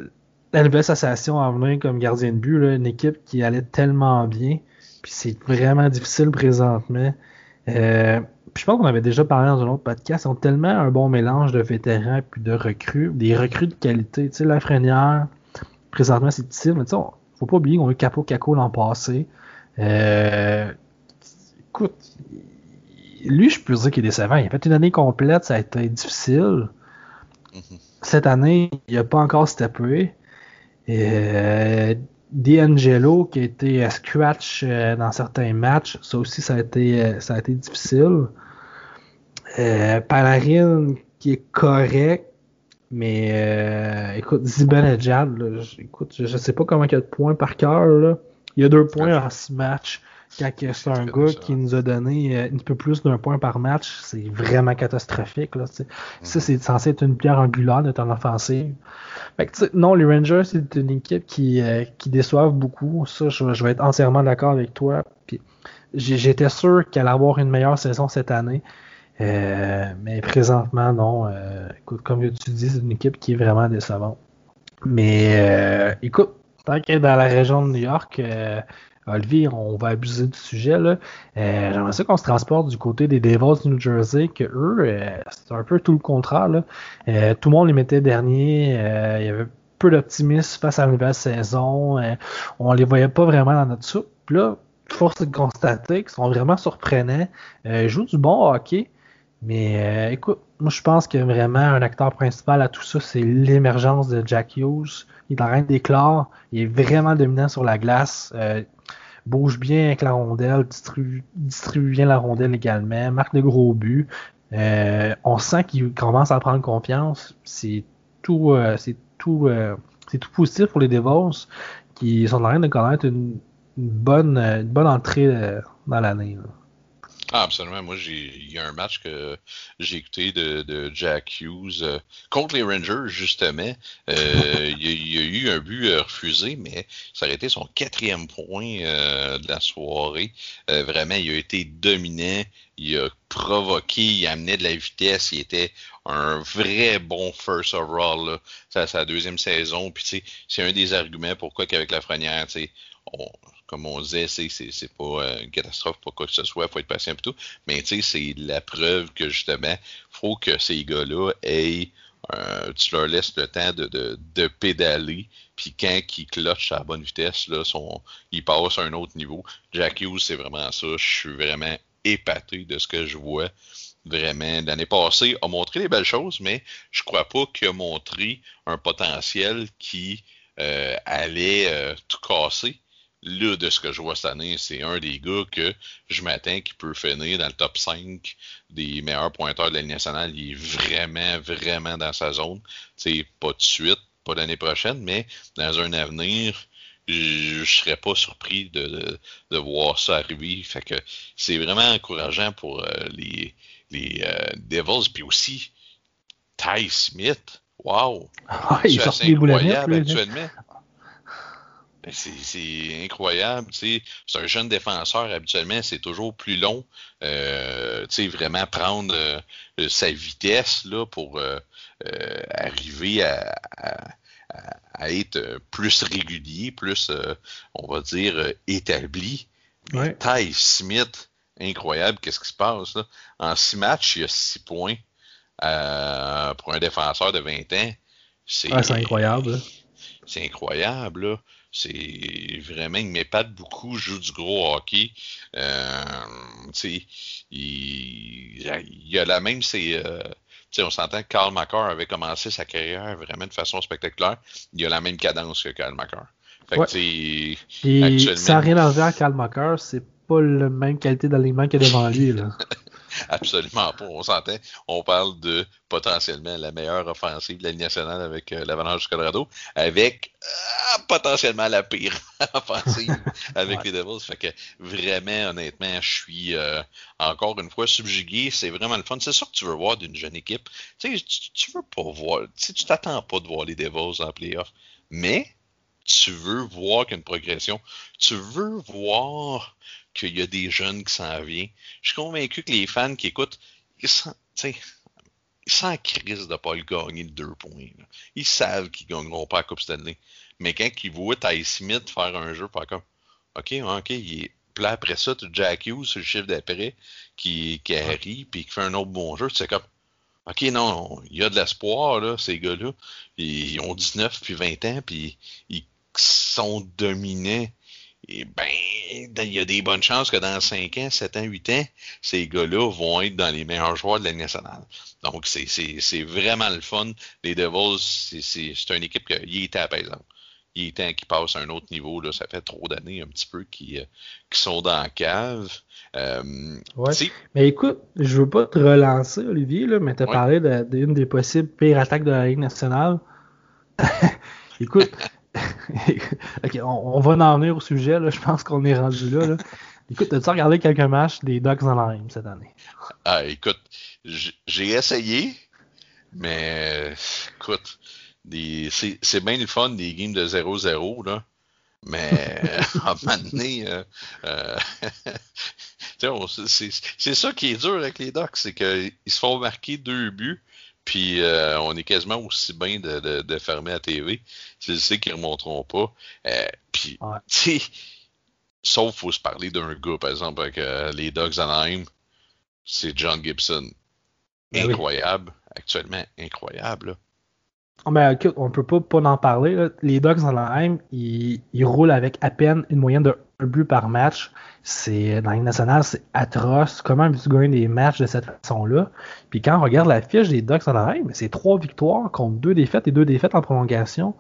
la nouvelle association à venir comme gardien de but, une équipe qui allait tellement bien. Puis c'est vraiment difficile présentement. Euh, je pense qu'on avait déjà parlé dans un autre podcast. Ils ont tellement un bon mélange de vétérans puis de recrues, des recrues de qualité. Tu sais, la Frénière, présentement c'est difficile, mais tu sais, faut pas oublier qu'on a eu Capo Caco l'an passé. Euh, écoute, lui, je peux dire qu'il est décevant. Il a fait une année complète, ça a été difficile. Mm-hmm. Cette année, il n'a pas encore steppé. Euh, D'Angelo qui a été scratch euh, dans certains matchs, ça aussi ça a été, ça a été difficile. Euh, Palarin qui est correct, mais euh, écoute, Zibanejad, écoute, je, ne sais pas comment il y a de points par cœur. Il y a deux points en six matchs. Quand c'est un gars qui nous a donné euh, un peu plus d'un point par match, c'est vraiment catastrophique. Là, Ça, mhm. c'est censé être une pierre angulaire de ton offensive. Fait non, les Rangers, c'est une équipe qui, euh, qui déçoivent beaucoup. Ça, je, vais être entièrement d'accord avec toi. J'étais sûr qu'elle allait avoir une meilleure saison cette année. Euh, mais présentement, non. écoute, comme tu dis, c'est une équipe qui est vraiment décevante. Mais écoute, tant qu'elle est dans la région de New York, Olivier, on va abuser du sujet. Là. Euh, J'aimerais ça qu'on se transporte du côté des Devils du New Jersey, que eux, euh, c'est un peu tout le contraire. Là. Euh, tout le monde les mettait derniers. Euh, il y avait peu d'optimisme face à la nouvelle saison. on les voyait pas vraiment dans notre soupe. Là, force de constater qu'ils sont vraiment surprenants. ils jouent du bon hockey. Mais écoute, moi je pense que vraiment un acteur principal à tout ça, c'est l'émergence de Jack Hughes. Il est en train d'éclore. Il est vraiment dominant sur la glace bouge bien avec la rondelle, distribue, bien la rondelle également, marque de gros buts. Euh, on sent qu'il commence à prendre confiance. C'est tout, euh, c'est tout, euh, c'est tout positif pour les Devils qui sont en train de connaître une, bonne, une bonne entrée dans l'année. Ah, absolument. Moi, j'ai il y a un match que j'ai écouté de, de, Jack Hughes euh, contre les Rangers, justement. Euh, il, y a, eu un but euh, refusé, mais ça aurait été son quatrième point de la soirée. vraiment, il a été dominant. Il a provoqué, il amenait de la vitesse. Il était un vrai bon first overall. Là. C'est sa deuxième saison. Puis, c'est un des arguments pourquoi qu'avec la Frenière, on, comme on disait, c'est pas euh, une catastrophe pour quoi que ce soit, faut être patient et tout. Mais tu sais, c'est la preuve que justement, faut que ces gars-là aient euh, tu leur laisses le temps de, de, de pédaler, puis quand ils clutchent à la bonne vitesse, là, ils passent à un autre niveau. Jack Hughes, c'est vraiment ça. Je suis vraiment épaté de ce que je vois. Vraiment, l'année passée, a montré des belles choses, mais je crois pas qu'il a montré un potentiel qui euh, allait tout casser là, de ce que je vois cette année, c'est un des gars que je m'attends qui peut finir dans le top 5 des meilleurs pointeurs de la Ligue nationale. Il est vraiment, vraiment dans sa zone. C'est pas de suite, pas l'année prochaine, mais dans un avenir, je, serais pas surpris de, de, voir ça arriver. Fait que c'est vraiment encourageant pour euh, les, les euh, Devils. Puis aussi, Ty Smith. Wow! Ah, il sort incroyable actuellement. Ben, c'est incroyable. C'est un jeune défenseur, habituellement, c'est toujours plus long. Euh, vraiment prendre euh, sa vitesse là, pour euh, euh, arriver à, à, être plus régulier, plus, on va dire, établi. Ouais. Ty Smith, incroyable, qu'est-ce qui se passe? Là? En six matchs, il y a six points pour un défenseur de 20 ans. C'est incroyable. C'est incroyable. Là C'est vraiment, il m'épate beaucoup, joue du gros hockey. Euh, il, il, a la même, c'est. Euh, on s'entend que Carl McCarr avait commencé sa carrière vraiment de façon spectaculaire. Il a la même cadence que Carl McCarr. Fait que, actuellement... Sans rien enlever à Carl McCarr, c'est pas la même qualité d'alignement qu'il y a devant lui. Là. Absolument pas. On s'entend. On parle de potentiellement la meilleure offensive de la Ligue nationale avec euh, l'Avalanche du Colorado, avec euh, potentiellement la pire offensive avec les Devils. Fait que vraiment, honnêtement, je suis euh, encore une fois subjugué. C'est vraiment le fun. C'est ça que tu veux voir d'une jeune équipe. Tu sais, tu, veux pas voir. Tu t'attends pas de voir les Devils en playoff. Mais tu veux voir qu'il y a une progression. Tu veux voir qu'il y a des jeunes qui s'en viennent. Je suis convaincu que les fans qui écoutent, ils sont, ils sont en crise de ne pas le gagner de deux points. Ils savent qu'ils ne gagneront pas la Coupe Stanley. Mais quand ils voient Ty Smith faire un jeu, pas comme OK, OK, il est. Puis là, après ça, tu as Jack Hughes, le chiffre d'après, qui, qui arrive, puis qui fait un autre bon jeu. C'est comme OK, non, il y a de l'espoir, là, ces gars-là. Ils ont 19 puis 20 ans, puis ils sont dominants et ben, il y a des bonnes chances que dans 5 ans, 7 ans, 8 ans, ces gars-là vont être dans les meilleurs joueurs de la nationale. Donc, c'est vraiment le fun. Les Devils, c'est une équipe qui était apaisante. Il est temps qu'ils passent à un autre niveau. Là. Ça fait trop d'années un petit peu qu'ils euh, sont dans la cave. Euh, ouais. Mais écoute, je veux pas te relancer, Olivier, là, mais tu as parlé d'une des possibles pires attaques de la Ligue nationale. écoute, ok, on, va en venir au sujet, là. je pense qu'on est rendu là. là. Écoute, as-tu regardé quelques matchs des Ducks dans la cette année? Ah, écoute, j'ai essayé, mais écoute, c'est bien le fun des games de 0-0, là. Mais à un moment donné, euh, euh, c'est ça qui est dur avec les Ducks, c'est qu'ils se font marquer deux buts, puis euh, on est quasiment aussi bien de, de, fermer la TV. Je sais qu'ils ne remonteront pas. Euh, puis, tu sais, sauf faut se parler d'un gars, par exemple, avec euh, les Dogs Anaheim, c'est John Gibson. Ben incroyable. Actuellement, incroyable. Oh, ben, on peut pas, pas en parler. Les Dogs Anaheim, ils, ils roulent avec à peine une moyenne de un but par match. C'est dans la nationale, c'est atroce. Comment tu gagnes des matchs de cette façon-là? Puis quand on regarde la fiche des Ducks arrière, c'est trois victoires contre deux défaites et deux défaites en prolongation.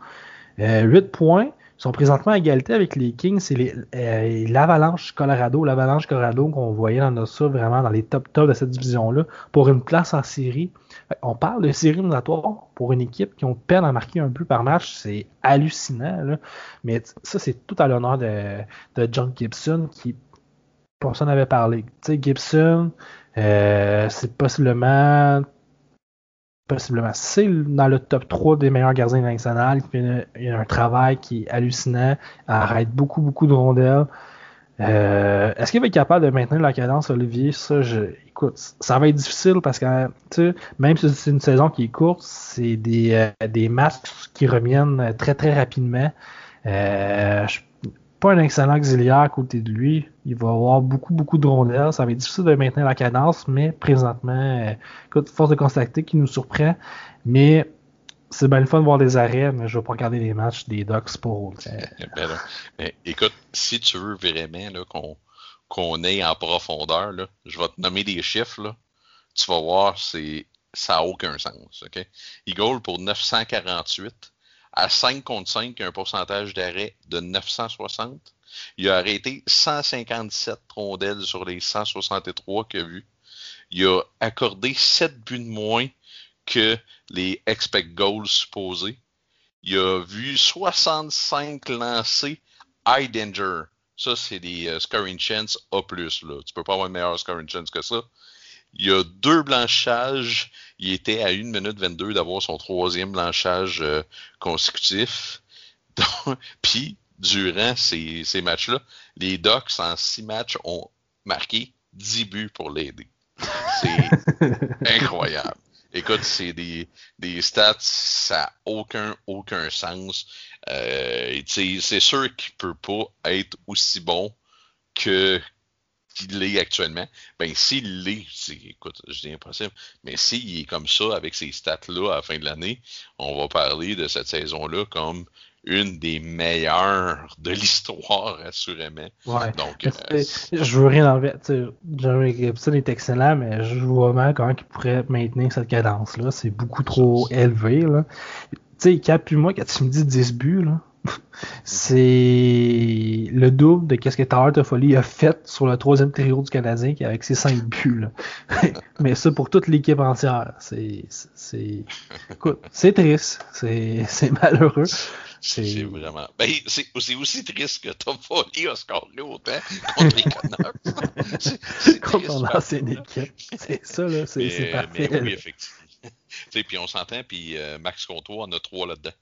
Euh, 8 points sont présentement à égalité avec les Kings et euh, l'Avalanche Colorado. L'Avalanche Colorado qu'on voyait dans notre vraiment dans les top top de cette division-là pour une place en série. On parle de série éliminatoire pour une équipe qui ont peine à marquer un but par match. C'est hallucinant. Mais ça, c'est tout à l'honneur de, John Gibson qui personne n'avait parlé. Tu sais, Gibson, euh, c'est possiblement possiblement. C'est dans le top 3 des meilleurs gardiens nationaux. Il fait a un travail qui est hallucinant. Il arrête beaucoup, beaucoup de rondelles. Euh, est-ce qu'il va être capable de maintenir la cadence, Olivier? Ça, je, écoute, ça va être difficile parce que, même si c'est une saison qui est courte, c'est des, euh, des qui reviennent très, très rapidement. Euh, je pas un excellent auxiliaire à côté de lui. Il va avoir beaucoup, beaucoup de rondelles. Ça va être difficile de maintenir la cadence, mais présentement, euh, écoute, force de constater qu'il nous surprend. Mais c'est bien le fun de voir des arrêts, mais je ne vais pas regarder les matchs des Ducks pour. Ben écoute, si tu veux vraiment qu'on qu'on aille en profondeur, je vais te nommer des chiffres. Tu vas voir, ça n'a aucun sens. OK? Eagle pour 948 à 5 contre 5, il a un pourcentage d'arrêt de 960. Il a arrêté 157 rondelles sur les 163 qu'il a vues. Il a accordé 7 buts de moins que les expect goals supposés. Il a vu 65 lancés high danger. Ça, c'est des euh, scoring chance A+. Là. Tu peux pas avoir une meilleure scoring chance que ça. Il y a deux blanchages. Il était à 1 minute 22 d'avoir son troisième blanchage euh, consécutif. Puis, durant ces, matchs-là, les Ducks, en six matchs, ont marqué 10 buts pour l'aider. C'est incroyable. Écoute, c'est des, stats, ça n'a aucun, aucun sens. Euh, c'est sûr qu'il ne peut pas être aussi bon que, qu'il l'est actuellement, ben s'il l'est, écoute, je dis impossible, mais s'il est comme ça avec ces stats-là à la fin de l'année, on va parler de cette saison-là comme une des meilleures de l'histoire, assurément. Ouais. Donc, euh, je veux rien enlever. Jeremy Gibson est excellent, mais je vois mal comment il pourrait maintenir cette cadence-là. C'est beaucoup trop élevé. Là. Tu sais, Cap moi, quand tu me dis 10 buts, là, c'est le double de ce que Tyler Toffoli a fait sur le troisième trio du Canadien avec ses cinq buts. Mais ça pour toute l'équipe entière. C'est, c'est, triste. C'est, c'est malheureux. C'est vraiment. Ben, c'est aussi triste que Toffoli a scoré autant contre les Canucks. c'est contre ton ancienne équipe. C'est ça, là. C'est, parfait. Mais oui, effectivement. puis on s'entend, puis euh, Max Comtois en a trois là-dedans.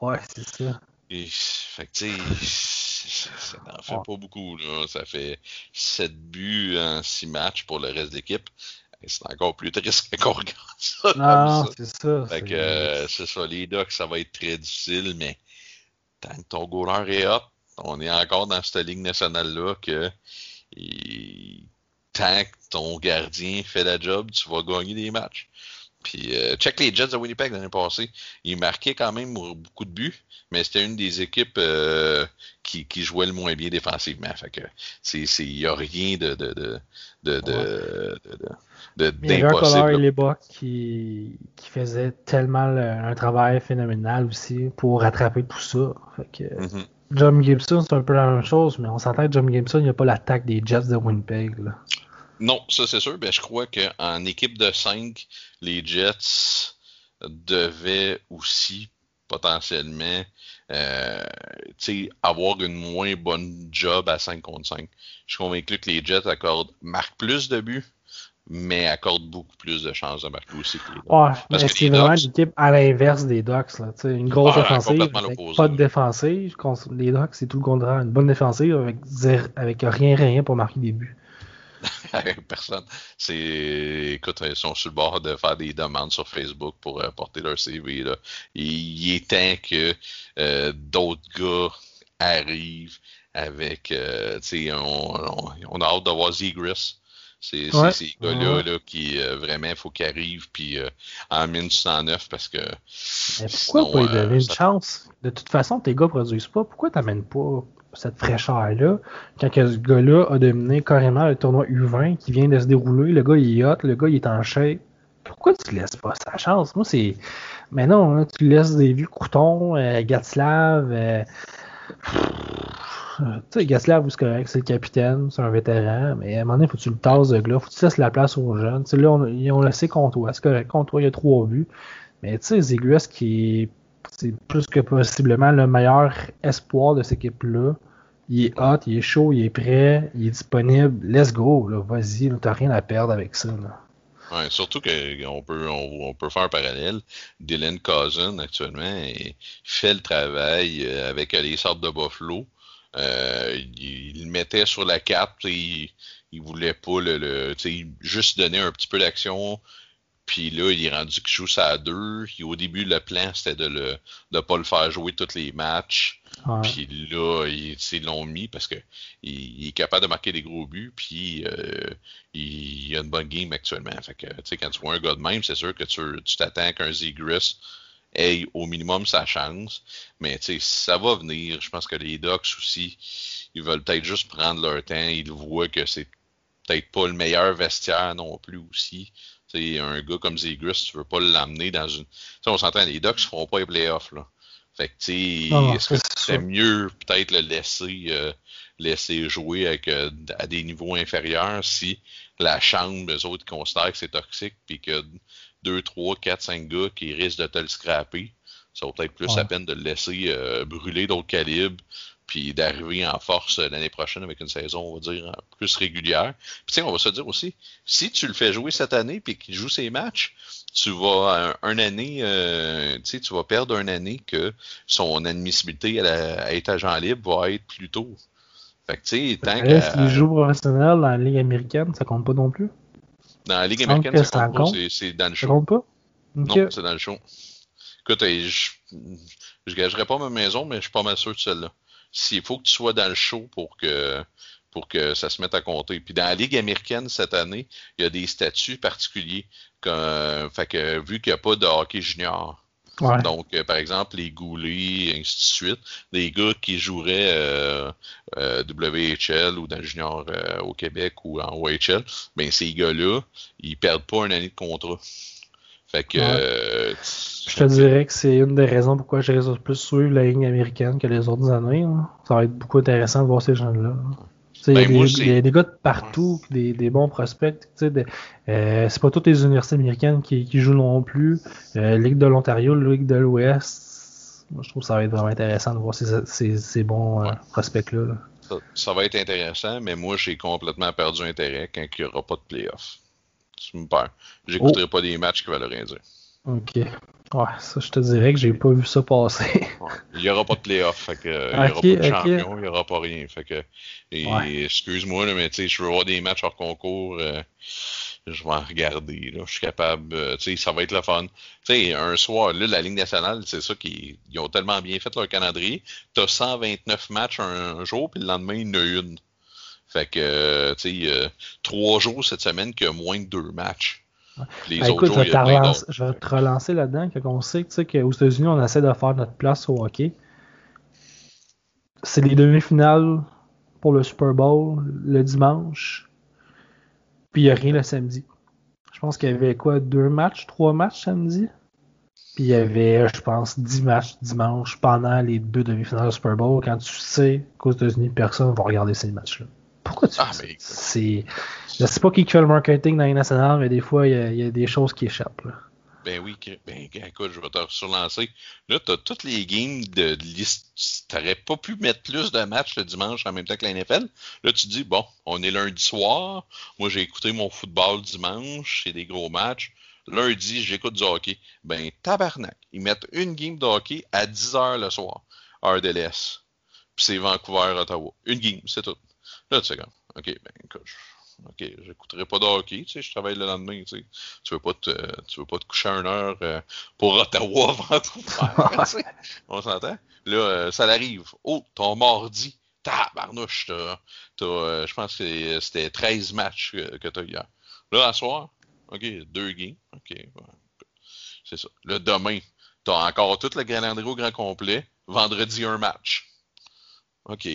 Ouais, c'est ça. Et, fait que, tu sais, ça n'en fait pas beaucoup. Là. Ça fait 7 buts en 6 matchs pour le reste de l'équipe. C'est encore plus triste qu'on regarde ça. Non, c'est ça. Fait que, euh, c'est ça. Les Ducks, ça va être très difficile, mais tant que ton goaler est up, on est encore dans cette ligue nationale-là que tant que ton gardien fait la job, tu vas gagner des matchs. Puis euh, check les Jets de Winnipeg l'année passée. Ils marquaient quand même beaucoup de buts, mais c'était une des équipes euh, qui, qui, jouait le moins bien défensivement. Fait que il n'y a rien de de de de, de, de, d'impossible. et les Bucks qui, qui faisaient tellement un travail phénoménal aussi pour rattraper tout ça. Fait que, mm-hmm. John Gibson, c'est un peu la même chose, mais on s'entend que John Gibson, il n'y a pas l'attaque des Jets de Winnipeg. Là. Non, ça c'est sûr. Ben, je crois qu'en équipe de 5, les Jets devaient aussi potentiellement euh, avoir une moins bonne job à 5 contre 5. Je suis convaincu que les Jets accordent, marquent plus de buts, mais accordent beaucoup plus de chances de marquer aussi que les. Ouais, mais c'est vraiment une équipe à l'inverse des Ducks. Là. Une grosse ah, défensive, pas de défensive. Les Ducks, c'est tout le contraire. Une bonne défensive avec, avec rien, rien pour marquer des buts. Personne. C'est, écoute, ils sont sur le bord de faire des demandes sur Facebook pour euh, porter leur CV. Là. Il, est temps que euh, d'autres gars arrivent avec, euh, tu sais, on, on, a hâte de voir Zegris. C'est ces gars-là là, qui vraiment il faut qu'ils arrivent puis en 1909 parce que. Mais pourquoi pas lui donner une chance? De toute façon, tes gars produisent pas. Pourquoi t'amènes pas cette fraîcheur-là. Quand ce gars-là a dominé carrément le tournoi U20 qui vient de se dérouler, le gars il est hot, le gars il est en shape. Pourquoi tu laisses pas sa chance? Moi, c'est. Mais non, hein, tu laisses des vieux croutons, euh, Gatslav. Euh, tu sais, Gatslav, c'est correct, c'est le capitaine, c'est un vétéran, mais à un moment donné, faut que tu le tasses de gars, faut que tu laisses la place aux jeunes. Là, on, ils ont laissé Comtois, c'est correct, Comtois, il y a trois buts. Mais tu sais, Zéguas qui est c'est plus que possiblement le meilleur espoir de cette équipe-là. Il est hot, il est chaud, il est prêt, il est disponible. Let's go, vas-y, t'as rien à perdre avec ça. Ouais, surtout qu'on peut, on, peut faire un parallèle. Dylan Cousin, actuellement, fait le travail euh, avec les sortes de Buffalo. Euh, il, mettait sur la carte, il, voulait pas le juste donner un petit peu d'action, puis là, il est rendu qu'il joue ça à deux. au début, le plan, c'était de ne de pas le faire jouer tous les matchs. Puis là, ils l'ont mis parce que il, est capable de marquer des gros buts. Puis euh, il, a une bonne game actuellement. Fait que, quand tu vois un gars de même, c'est sûr que tu t'attends qu'un Zegris ait au minimum sa chance. Mais ça va venir. Je pense que les Ducks aussi, ils veulent peut-être juste prendre leur temps. Ils voient que c'est peut-être pas le meilleur vestiaire non plus aussi un gars comme Zegris, tu veux pas l'amener dans une. T'sais, on s'entend, les Ducks ne feront pas les playoffs. Là. Fait que, tu est-ce que c'est mieux peut-être le laisser, euh, laisser jouer avec, euh, à des niveaux inférieurs si la chambre, eux autres, considèrent que c'est toxique, puis que 2, 3, 4, 5 gars qui risquent de te le scraper, ça vaut peut-être plus la peine de le laisser euh, brûler d'autres calibres puis d'arriver en force l'année prochaine avec une saison, on va dire, plus régulière. Puis tu sais, on va se dire aussi, si tu le fais jouer cette année puis qu'il joue ses matchs, tu vas un, année, euh, tu sais, tu vas perdre une année que son admissibilité à, être agent libre va être plus tôt. Fait que tu sais, tant que. S'il joue professionnel dans la Ligue américaine, ça compte pas non plus? Dans la Ligue américaine, ça compte pas, c'est dans le show. Ça compte pas? Non, c'est dans le show. Écoute, je, je gagerai pas ma maison, mais je suis pas mal sûr de celle-là s'il faut que tu sois dans le show pour que pour que ça se mette à compter. Puis dans la Ligue américaine cette année, il y a des statuts particuliers. fait que, vu qu'il n'y a pas de hockey junior, Donc, euh, par exemple, les goulets, ainsi de suite, des gars qui joueraient euh, euh, WHL ou dans le junior au Québec ou en OHL, ben ces gars-là, ils perdent pas une année de contrat. Fait que. je te dirais que c'est une des raisons pourquoi j'ai plus suivre la ligne américaine que les autres années. Hein. Ça va être beaucoup intéressant de voir ces gens-là. Ben, il, y a des, gars de partout, des, bons prospects. Euh, c'est pas toutes les universités américaines qui, jouent non plus. Euh, Ligue de l'Ontario, Ligue de l'Ouest. Moi, je trouve que ça va être vraiment intéressant de voir ces, bons euh, prospects-là. Ça, va être intéressant, mais moi, j'ai complètement perdu intérêt quand il n'y aura pas de playoff. Tu me perds. J'écouterai oh. pas des matchs qui veulent rien dire. Ok. Ouais, ça, je te dirais que j'ai pas vu ça passer. Il n'y aura pas de playoff, fait que, il n'y aura pas de champion, il n'y aura pas rien. Fait que, excuse-moi, mais tu sais, je veux voir des matchs hors concours, euh, je vais en regarder, là. Je suis capable, euh, tu sais, ça va être le fun. Tu sais, un soir, là, la Ligue nationale, c'est ça qu'ils ils ont tellement bien fait leur calendrier. T'as 129 matchs un, jour, puis le lendemain, il y en a une. Fait que, tu sais, euh, trois jours cette semaine qu'il y a moins de deux matchs. Les ben, écoute, je, vais je, vais te relancer là-dedans, quand on sait qu'aux États-Unis, on essaie de faire notre place au hockey. C'est les demi-finales pour le Super Bowl le dimanche, puis il n'y a rien le samedi. Je pense qu'il y avait quoi, deux matchs, trois matchs samedi? Puis il y avait, je pense, dix matchs dimanche pendant les deux demi-finales du Super Bowl, quand tu sais qu'aux États-Unis, personne ne va regarder ces matchs-là. Pourquoi tu ah, fais ça? C'est je sais pas qui fait le marketing dans les nationales, mais des fois, il y, a des choses qui échappent. Ben oui, ben écoute, je vais te surlancer. Là, tu as toutes les games de, liste. Tu n'aurais pas pu mettre plus de matchs le dimanche en même temps que la NFL. Là, tu dis, bon, on est lundi soir. Moi, j'ai écouté mon football dimanche. C'est des gros matchs. Lundi, j'écoute du hockey. Ben, tabarnak. Ils mettent une game de hockey à 10h le soir, heure de l'Est. Puis c'est Vancouver, Ottawa. Une game, c'est tout. Là, tu sais, comme, OK, ben, écoute, OK, j'écouterai pas de hockey, tu sais, je travaille le lendemain, tu sais. Tu veux pas te, tu veux pas te coucher une heure euh, pour Ottawa, Vancouver, tu sais. On s'entend? Là, euh, ça l'arrive. Oh, ton mardi, tabarnouche, t'as, t'as euh, je pense que c'était 13 matchs que, t'as hier. Là, à soir, OK, deux games, OK, c'est ça. Là, demain, t'as encore tout le calendrier au grand complet. Vendredi, un match. OK,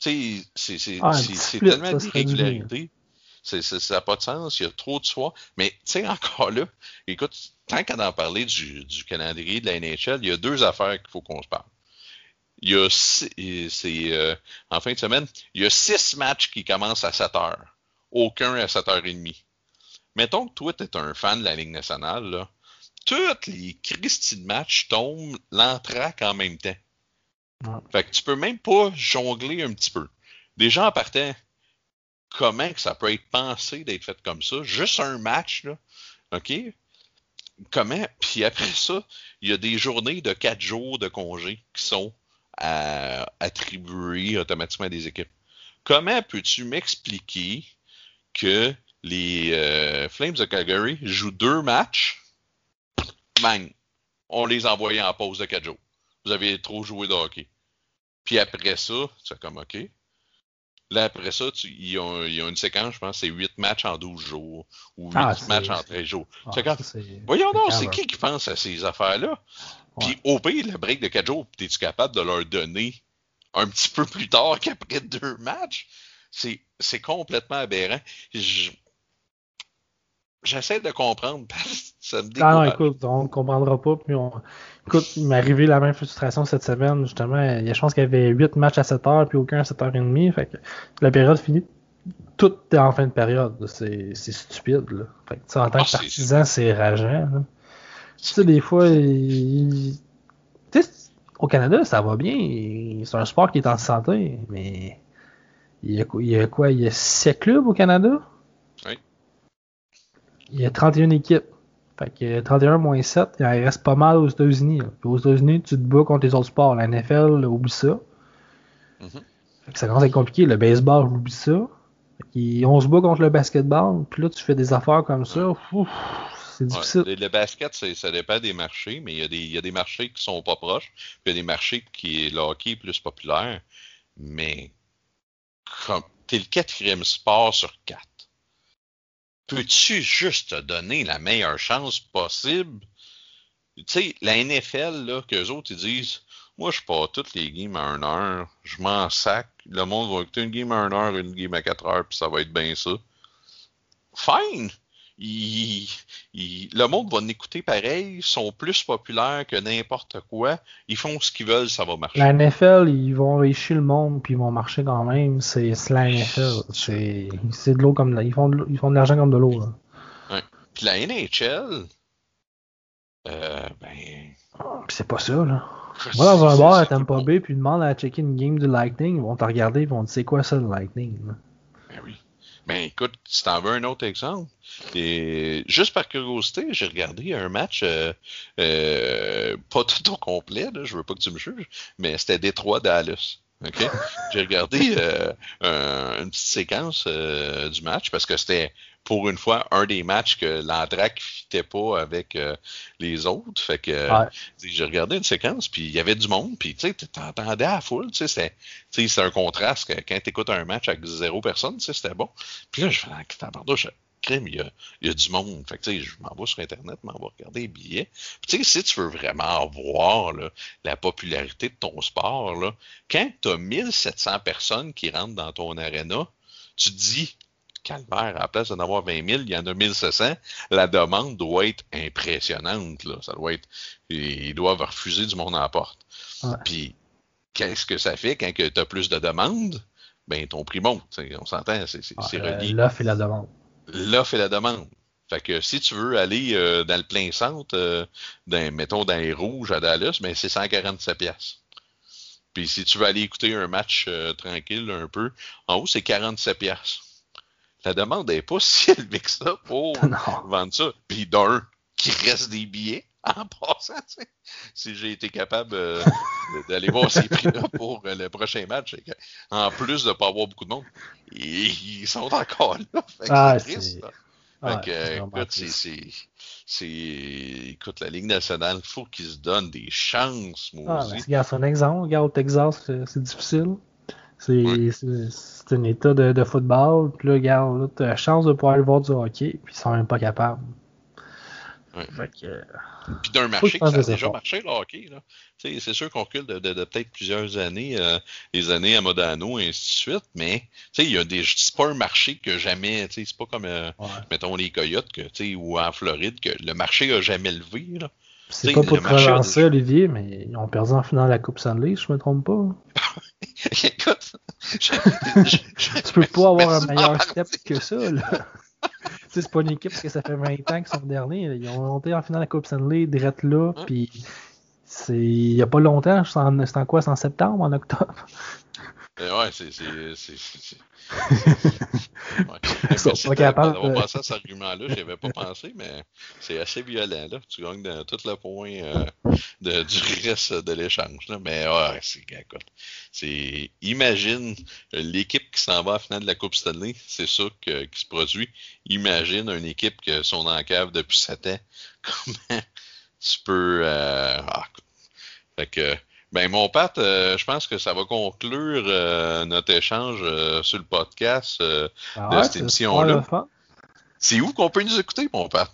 tu sais, c'est ah, tellement d'irrégularité. Ça n'a pas de sens, il y a trop de choix. Mais, tu sais, encore là, écoute, tant qu'on en parler du, du calendrier de la NHL, il y a deux affaires qu'il faut qu'on se parle. Il y a, c'est, euh, en fin de semaine, il y a six matchs qui commencent à 7 heures. Aucun à 7h30. Mettons que toi, tu es un fan de la Ligue nationale, là. Toutes les Christy de matchs tombent l'entraque en même temps. Fait que tu peux même pas jongler un petit peu. Déjà en partant, comment que ça peut être pensé d'être fait comme ça? Juste un match, là. OK? Comment? Puis après ça, il y a des journées de quatre jours de congé qui sont attribuées automatiquement à des équipes. Comment peux-tu m'expliquer que les euh, Flames de Calgary jouent deux matchs? Bang! On les envoyait en pause de quatre jours? Vous avez trop joué de hockey. Puis après ça, c'est comme OK. Là, après ça, tu, ils, ont, une séquence, je pense, c'est 8 matchs en 12 jours ou 8 ah, matchs en 13 jours. Ah, voyons donc, c'est qui qui pense à ces affaires-là? Puis au pire, le break de 4 jours, es-tu capable de leur donner un petit peu plus tard qu'après deux matchs? C'est complètement aberrant. J'essaie de comprendre ça me Ah non, écoute, on ne comprendra pas. Puis on... Écoute, il m'est arrivé la même frustration cette semaine, justement. Il y a, je pense qu'il y avait 8 matchs à 7 heures, puis aucun à 7h30. Fait que la période finie. Tout est en fin de période. C'est stupide. Là. Fait que, en tant que ah, partisan, c'est rageant. Tu sais, des fois, il... au Canada, ça va bien. C'est un sport qui est en santé, mais il y a, il y a quoi? Il y a 7 clubs au Canada? Oui. Il y a 31 équipes. Fait que 31 moins 7, il en reste pas mal aux États-Unis. aux États-Unis, tu te bats contre les autres sports. La NFL, oublie ça. Mm-hmm. fait que ça commence à être compliqué. Le baseball, oublie ça. on se bat contre le basketball. Puis là, tu fais des affaires comme ça. c'est difficile. le, basket, ça dépend des marchés, mais il y, a des, il y a des marchés qui sont pas proches. Puis il y a des marchés qui le hockey est plus populaire. Mais comme t'es le quatrième sport sur quatre peux-tu juste te donner la meilleure chance possible? Tu sais, la NFL, là, qu'eux autres, ils disent Moi, je pars toutes les games à 1 heure, je m'en sac, le monde va écouter une game à 1 heure, une game à 4 heures, puis ça va être bien ça. Fine! Le monde va en écouter pareil, ils sont plus populaires que n'importe quoi. Ils font ce qu'ils veulent, ça va marcher. La NFL, ils vont réussir le monde puis ils vont marcher quand même. C'est la NFL. C'est de l'eau comme ils font de, ils font de l'argent comme de l'eau. Ouais. Puis la NHL, euh, ben. c'est pas ça, là. Moi, dans un bar à Tampa Bay, puis demande à checker une game du Lightning, ils vont te regarder, ils vont te dire c'est quoi ça le Lightning. Ben oui. Ben écoute, si t'en veux un autre exemple, et juste par curiosité, j'ai regardé un match euh, euh, pas tout au complet, là, je veux pas que tu me juges, mais c'était Détroit Dallas. OK? J'ai regardé euh, une petite séquence du match parce que c'était pour une fois un des matchs que l'Andrac fitait pas avec les autres. Fait que j'ai regardé une séquence, puis il y avait du monde, puis tu sais, t'entendais à la foule, tu sais, c'était un contraste que quand t'écoutes un match avec zéro personne, tu c'était bon. Puis là, je fais, je il y, a, il y a, du monde. Fait que, je m'en vais sur Internet, m'en vais regarder les billets. Puis, si tu veux vraiment voir la popularité de ton sport, là, quand tu as 1700 personnes qui rentrent dans ton arena, tu te dis, calvaire, à la place d'en avoir 20 000, il y en a 1700. La demande doit être impressionnante. Là. Ça doit être, ils doivent refuser du monde à la porte. Puis, qu'est-ce que ça fait quand tu as plus de demandes? Ben, ton prix monte. On s'entend, c'est ah, relié. L'offre et la demande l'offre et la demande. Fait que si tu veux aller euh, dans le plein centre, euh, mettons dans les rouges à Dallas, ben c'est 147 pièces. Puis si tu veux aller écouter un match euh, tranquille un peu, en haut c'est 47 pièces. La demande n'est pas si élevée que ça pour vendre ça. Puis d'un, qui reste des billets en passant, tu sais. Si j'ai été capable d'aller voir ces prix-là pour le prochain match, en plus de ne pas avoir beaucoup de monde, ils sont encore là. ah, c'est triste. écoute, c'est, écoute, la Ligue nationale, il faut qu'ils se donnent des chances, moi ah, Regarde, c'est un exemple. Regarde, au Texas, c'est difficile. C'est, un état de, football. Puis là, regarde, tu as la chance de pouvoir aller voir du hockey, puis ils sont même pas capables. Puis d'un marché qui a déjà marché, le hockey. C'est sûr qu'on recule de, peut-être plusieurs années, euh, les années à Modano et ainsi de suite, mais il y a des. C'est pas un marché que jamais. C'est pas comme, euh, mettons, les Coyotes que, ou en Floride, que le marché a jamais levé. C'est pas pour te relancer, Olivier, mais ils ont perdu en finale la Coupe Stanley, je me trompe pas. Écoute, tu peux pas avoir un meilleur step que ça, là c'est pas une équipe que ça fait 20 ans qu'ils sont derniers. Ils ont monté en finale la Coupe Stanley, direct là, hein? puis c'est il y a pas longtemps, c'est en, en, quoi, c'est en septembre, en octobre? Euh, ouais, c'est. ouais. Ils pas capable. D'avoir pensé à cet argument-là, j'y avais pas pensé, mais c'est assez violent, là. Tu gagnes dans tout le point euh, de, du reste de l'échange. Mais ouais, c'est. Écoute, c'est. Imagine l'équipe qui s'en va à la finale de la Coupe Stanley, c'est ça qui se produit. Imagine une équipe qui sont la cave depuis 7 ans. Comment tu peux. Euh, ah, fait que ben, mon Pat, euh, je pense que ça va conclure euh, notre échange euh, sur le podcast ah de cette émission-là. C'est où qu'on peut nous écouter, mon Pat?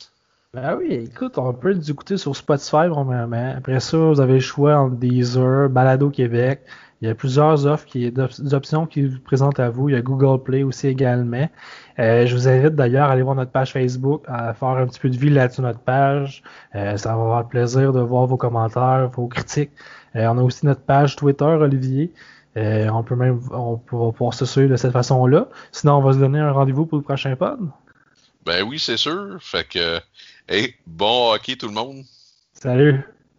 Ben oui, écoute, on peut nous écouter sur Spotify, premièrement. Après ça, vous avez le choix entre Deezer, Balado Québec. Il y a plusieurs offres, qui, options qui vous présentent à vous. Il y a Google Play aussi également. je vous invite d'ailleurs à aller voir notre page Facebook, à faire un petit peu de vie là-dessus notre page. ça va avoir plaisir de voir vos commentaires, vos critiques. Euh, on a aussi notre page Twitter, Olivier. Euh, on peut même on va pouvoir se suivre de cette façon-là. Sinon, on va se donner un rendez-vous pour le prochain pod. Ben oui, c'est sûr. Fait que, hey, bon hockey tout le monde. Salut.